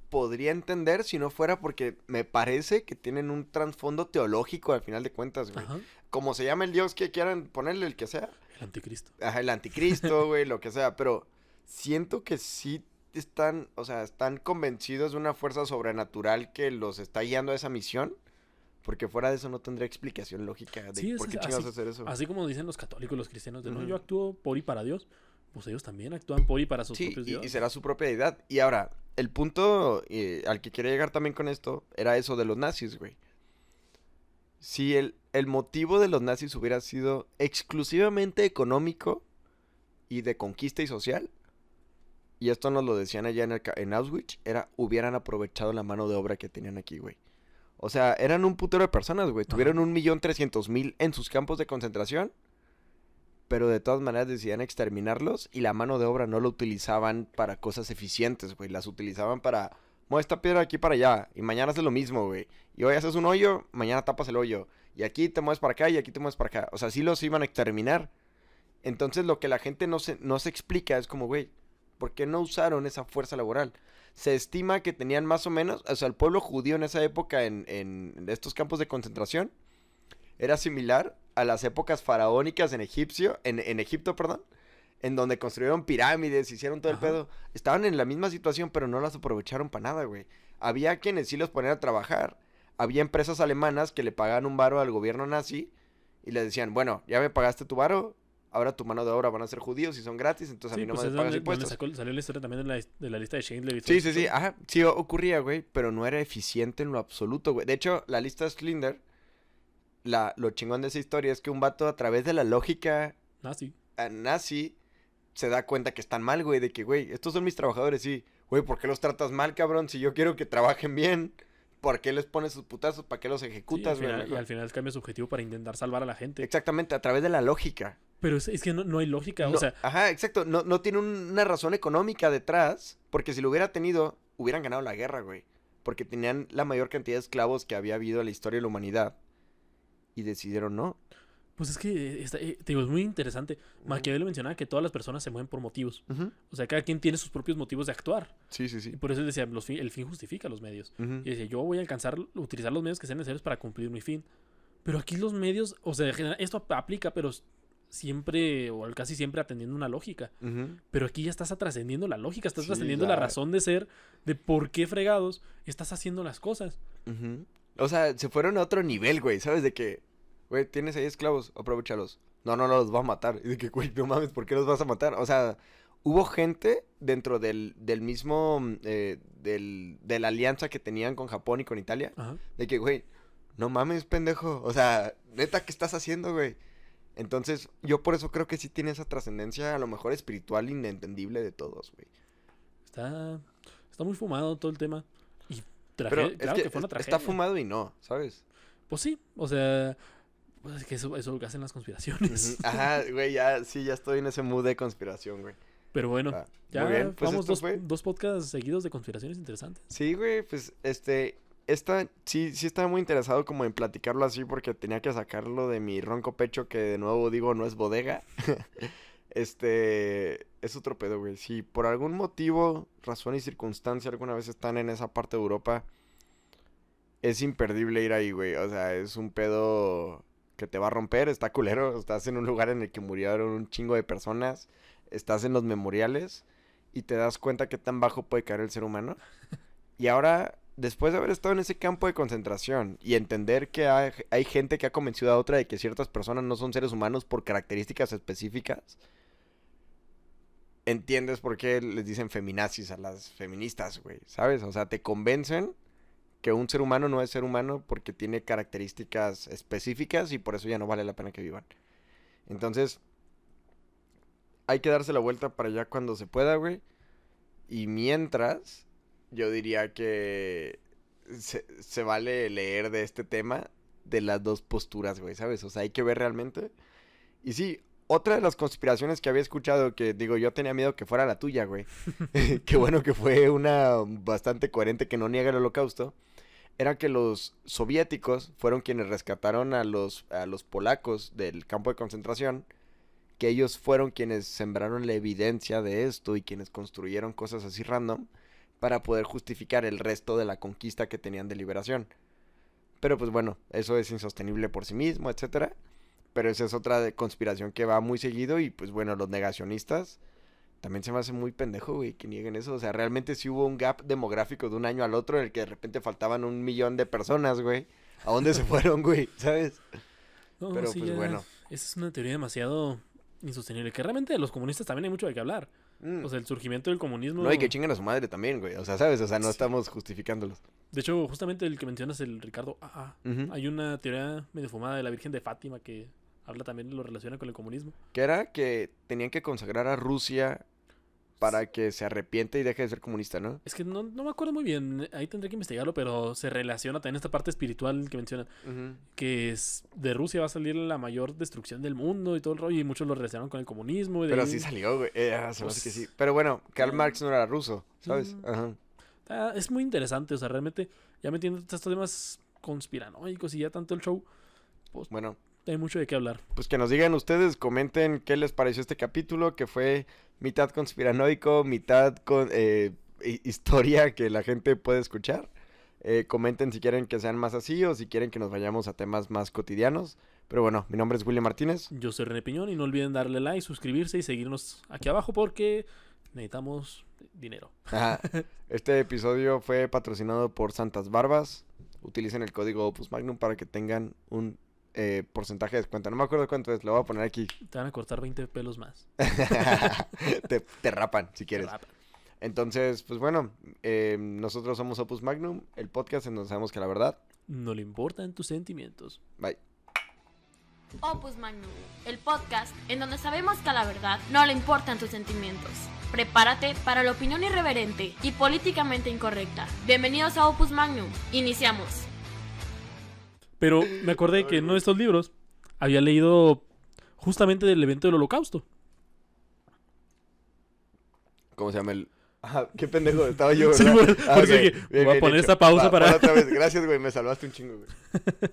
podría entender si no fuera porque me parece que tienen un trasfondo teológico al final de cuentas, güey. Ajá, Como se llama el dios que quieran ponerle, el que sea. el anticristo. Ajá, el anticristo, güey, lo que sea, pero siento que sí están, o sea, están convencidos de una fuerza sobrenatural que los está guiando a esa misión, porque fuera de eso no tendría explicación lógica de Sí, por qué así- chingados hacer eso. Así como dicen los católicos, los cristianos, de no, yo actúo por y para Dios, pues ellos también actúan por y para sus Sí, propios y, dioses. y será su propia deidad. Y ahora, el punto eh, al que quería llegar también con esto era eso de los nazis, güey. Si el, el motivo de los nazis hubiera sido exclusivamente económico y de conquista y social, y esto nos lo decían allá en, el en Auschwitz, era hubieran aprovechado la mano de obra que tenían aquí, güey. O sea, eran un putero de personas, güey. Tuvieron un millón trescientos mil en sus campos de concentración pero de todas maneras decidían exterminarlos y la mano de obra no la utilizaban para cosas eficientes, güey. Las utilizaban para, mueve esta piedra de aquí para allá y mañana haces lo mismo, güey. Y hoy haces un hoyo, mañana tapas el hoyo. Y aquí te mueves para acá y aquí te mueves para acá. O sea, sí los iban a exterminar. Entonces lo que la gente no se, no se explica es como, güey, ¿por qué no usaron esa fuerza laboral? Se estima que tenían más o menos, o sea, el pueblo judío en esa época en, en estos campos de concentración era similar a las épocas faraónicas en Egipcio, en, en Egipto, perdón, en donde construyeron pirámides, hicieron todo el pedo. Estaban en la misma situación, pero no las aprovecharon para nada, güey. Había quienes sí los ponían a trabajar. Había empresas alemanas que le pagaban un varo al gobierno nazi y le decían, bueno, ya me pagaste tu varo, ahora tu mano de obra van a ser judíos y son gratis, entonces a mí no pues me pagas impuestos. sacó- salió la historia también de la, de la lista de Schindler y Sí, sí, sí, ajá, sí ocurría, güey, pero no era eficiente en lo absoluto, güey. De hecho, la lista de Schindler, la, lo chingón de esa historia es que un vato a través de la lógica eh, nazi se da cuenta que están mal, güey, de que, güey, estos son mis trabajadores, sí. Güey, ¿por qué los tratas mal, cabrón? Si yo quiero que trabajen bien, ¿por qué les pones sus putazos? ¿Para qué los Sí, ejecutas, güey? y al final cambia su objetivo para intentar salvar a la gente. Exactamente, a través de la lógica. Pero es, es que no, no hay lógica. No, o sea, ajá, exacto. No, no tiene un- una razón económica detrás. Porque si lo hubiera tenido, hubieran ganado la guerra, güey. Porque tenían la mayor cantidad de esclavos que había habido en la historia de la humanidad. Y decidieron no. pues es que está- eh, te digo, es muy interesante. Maquiavelo mencionaba que todas las personas se mueven por motivos. O sea, cada quien tiene sus propios motivos de actuar. Sí, sí, Y sí. por eso él decía, los fin- el fin justifica los medios. Y decía, yo voy a alcanzar, utilizar los medios que sean necesarios para cumplir mi fin. Pero aquí los medios, o sea, en general, esto ap- aplica, pero siempre, o casi siempre atendiendo una lógica. Pero aquí ya estás trascendiendo la lógica, estás Sí, trascendiendo la la- razón de ser, de por qué fregados estás haciendo las cosas. O sea, se fueron a otro nivel, güey. ¿Sabes? De que, güey, tienes ahí esclavos, aprovechalos. No, no, no, los va a matar. Y de que, güey, no mames, ¿por qué los vas a matar? O sea, hubo gente dentro del, del mismo, mm, eh, del, de la alianza que tenían con Japón y con Italia. De que, güey, no mames, pendejo. O sea, neta, ¿qué estás haciendo, güey? Entonces, yo por eso creo que sí tiene esa trascendencia, a lo mejor espiritual, inentendible de todos, güey. Está, está muy fumado todo el tema. Y traje- Pero es que, que, fue una es- tragedia. está fumado y no, ¿sabes? Pues sí, o sea, pues es que eso, eso es lo que hacen las conspiraciones. Ajá, güey, ya, sí, ya estoy en ese mood de conspiración, güey. Pero bueno, Ah, ya pues vamos dos, fue- dos podcasts seguidos de conspiraciones interesantes. Sí, güey, pues, este, esta, sí, sí estaba muy interesado como en platicarlo así porque tenía que sacarlo de mi ronco pecho que de nuevo digo no es bodega. este, es otro pedo, güey. Si por algún motivo, razón y circunstancia alguna vez están en esa parte de Europa, es imperdible ir ahí, güey. O sea, es un pedo que te va a romper, está culero. Estás en un lugar en el que murieron un chingo de personas, estás en los memoriales y te das cuenta que tan bajo puede caer el ser humano. Y ahora, después de haber estado en ese campo de concentración y entender que hay, gente que ha convencido a otra de que ciertas personas no son seres humanos por características específicas, entiendes por qué les dicen feminazis a las feministas, güey, ¿sabes? O sea, te convencen que un ser humano no es ser humano porque tiene características específicas y por eso ya no vale la pena que vivan. Entonces, hay que darse la vuelta para allá cuando se pueda, güey. Y mientras, yo diría que se, se vale leer de este tema de las dos posturas, güey, ¿sabes? O sea, hay que ver realmente. Y sí, otra de las conspiraciones que había escuchado, que digo, yo tenía miedo que fuera la tuya, güey. Qué bueno que fue una bastante coherente que no niega el holocausto. Era que los soviéticos fueron quienes rescataron a los, a los polacos del campo de concentración. Que ellos fueron quienes sembraron la evidencia de esto y quienes construyeron cosas así random para poder justificar el resto de la conquista que tenían de liberación. Pero pues bueno, eso es insostenible por sí mismo, etcétera. Pero esa es otra de conspiración que va muy seguido y pues bueno, los negacionistas también se me hace muy pendejo, güey, que nieguen eso. O sea, realmente sí hubo un gap demográfico de un año al otro en el que de repente faltaban un millón de personas, güey. ¿A dónde se fueron, güey? ¿Sabes? No, Pero sí, pues ya, bueno. Esa es una teoría demasiado insostenible. Que realmente de los comunistas también hay mucho de qué hablar. Mm. O sea, el surgimiento del comunismo. No, y que chingan a su madre también, güey. O sea, ¿sabes? O sea, no estamos justificándolos. De hecho, justamente el que mencionas, el Ricardo AA, Ujú. hay una teoría medio fumada de la Virgen de Fátima que habla también lo relaciona con el comunismo. Que era que tenían que consagrar a Rusia para que se arrepiente y deje de ser comunista, ¿no? Es que no, no me acuerdo muy bien, ahí tendré que investigarlo, pero se relaciona también esta parte espiritual que mencionan, que es, de Rusia va a salir la mayor destrucción del mundo y todo el rollo, y muchos lo relacionaron con el comunismo. Y de Pero ahí- sí salió, güey. Eh, ah, me que Pues- sí. Pero bueno, Karl Marx no era ruso, ¿sabes? Ajá. Ah, es muy interesante, o sea, realmente ya metiendo estos temas conspiranoicos y ya tanto el show, Bueno, hay mucho de qué hablar. pues que nos digan ustedes, comenten qué les pareció este capítulo, que fue mitad conspiranoico, mitad con eh, hi- historia que la gente puede escuchar. Eh, comenten si quieren que sean más así o si quieren que nos vayamos a temas más cotidianos. Pero bueno, mi nombre es William Martínez. Yo soy René Piñón y no olviden darle like, suscribirse y seguirnos aquí abajo porque necesitamos dinero. Ajá. Este episodio fue patrocinado por Santas Barbas. Utilicen el código Opus Magnum para que tengan un eh, porcentaje de descuento. No me acuerdo cuánto es, lo voy a poner aquí. Te van a cortar 20 pelos más. te, te rapan si quieres. Entonces, pues bueno, eh, nosotros somos Opus Magnum, el podcast en donde sabemos que la verdad. No le importan tus sentimientos. Bye. Opus Magnum, el podcast en donde sabemos que a la verdad no le importan tus sentimientos. Prepárate para la opinión irreverente y políticamente incorrecta. Bienvenidos a Opus Magnum. Iniciamos. Pero me acordé que en uno de estos libros había leído justamente del evento del holocausto. ¿Cómo se llama el...? Ah, qué pendejo, estaba yo, Sí, ¿verdad? por- Ah, por eso ok, dije, bien, voy a poner hecho. esta pausa Va, para- va otra vez. Gracias, güey, me salvaste un chingo, güey.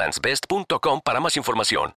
egglandsbest.com para más información.